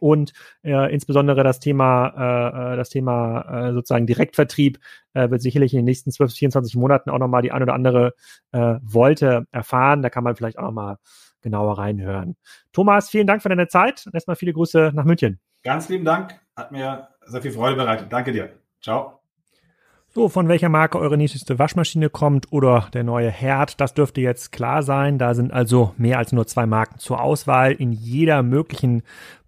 und äh, insbesondere das Thema, äh, äh, das Thema äh, sozusagen Direktvertrieb äh, wird sicherlich in den nächsten 12 bis 24 Monaten auch nochmal die ein oder andere äh, Wolte erfahren. Da kann man vielleicht auch nochmal genauer reinhören. Thomas, vielen Dank für deine Zeit. Erstmal viele Grüße nach München. Ganz lieben Dank. Hat mir sehr viel Freude bereitet. Danke dir. Ciao. So, von welcher Marke eure nächste Waschmaschine kommt oder der neue Herd, das dürfte jetzt klar sein. Da sind also mehr als nur zwei Marken zur Auswahl in jeder möglichen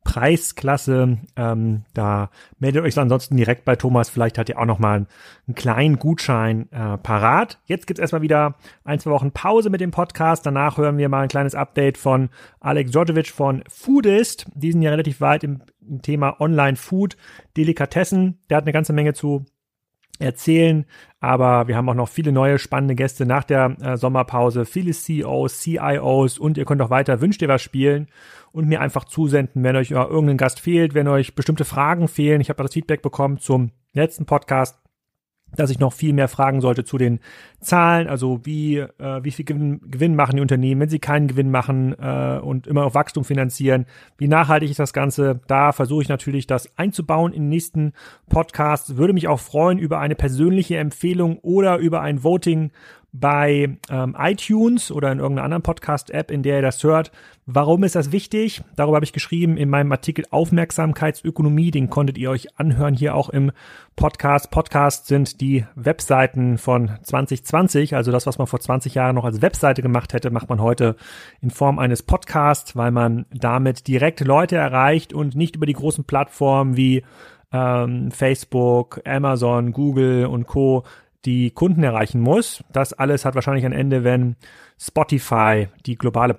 Preisklasse. Ähm, da meldet euch ansonsten direkt bei Thomas. Vielleicht hat ihr auch noch mal einen kleinen Gutschein äh, parat. Jetzt gibt's erstmal wieder ein, zwei Wochen Pause mit dem Podcast. Danach hören wir mal ein kleines Update von Alex Djordjevic von Foodist. Die sind ja relativ weit im, im Thema Online-Food, Delikatessen. Der hat eine ganze Menge zu erzählen. Aber wir haben auch noch viele neue spannende Gäste nach der äh, Sommerpause, viele CEOs, CIOs und ihr könnt auch weiter Wünscht ihr was spielen und mir einfach zusenden, wenn euch irgendein Gast fehlt, wenn euch bestimmte Fragen fehlen. Ich habe das Feedback bekommen zum letzten Podcast dass ich noch viel mehr fragen sollte zu den Zahlen, also wie, äh, wie viel Gewinn, Gewinn machen die Unternehmen, wenn sie keinen Gewinn machen äh, und immer auf Wachstum finanzieren, wie nachhaltig ist das Ganze. Da versuche ich natürlich, das einzubauen in den nächsten Podcast. Würde mich auch freuen über eine persönliche Empfehlung oder über ein Voting bei ähm, iTunes oder in irgendeiner anderen Podcast-App, in der ihr das hört. Warum ist das wichtig? Darüber habe ich geschrieben in meinem Artikel Aufmerksamkeitsökonomie. Den konntet ihr euch anhören hier auch im Podcast. Podcasts sind die Webseiten von 2020. Also das, was man vor 20 Jahren noch als Webseite gemacht hätte, macht man heute in Form eines Podcasts, weil man damit direkt Leute erreicht und nicht über die großen Plattformen wie ähm, Facebook, Amazon, Google und Co die Kunden erreichen muss. Das alles hat wahrscheinlich ein Ende, wenn Spotify die globale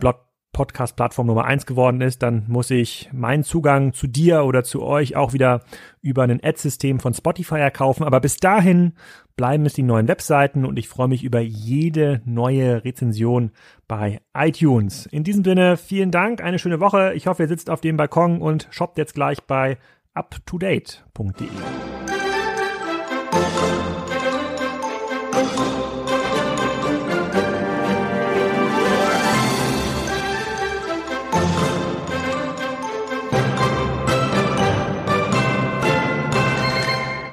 Podcast-Plattform Nummer eins geworden ist, dann muss ich meinen Zugang zu dir oder zu euch auch wieder über ein Ad-System von Spotify erkaufen. Aber bis dahin bleiben es die neuen Webseiten und ich freue mich über jede neue Rezension bei iTunes. In diesem Sinne, vielen Dank, eine schöne Woche. Ich hoffe, ihr sitzt auf dem Balkon und shoppt jetzt gleich bei uptodate.de.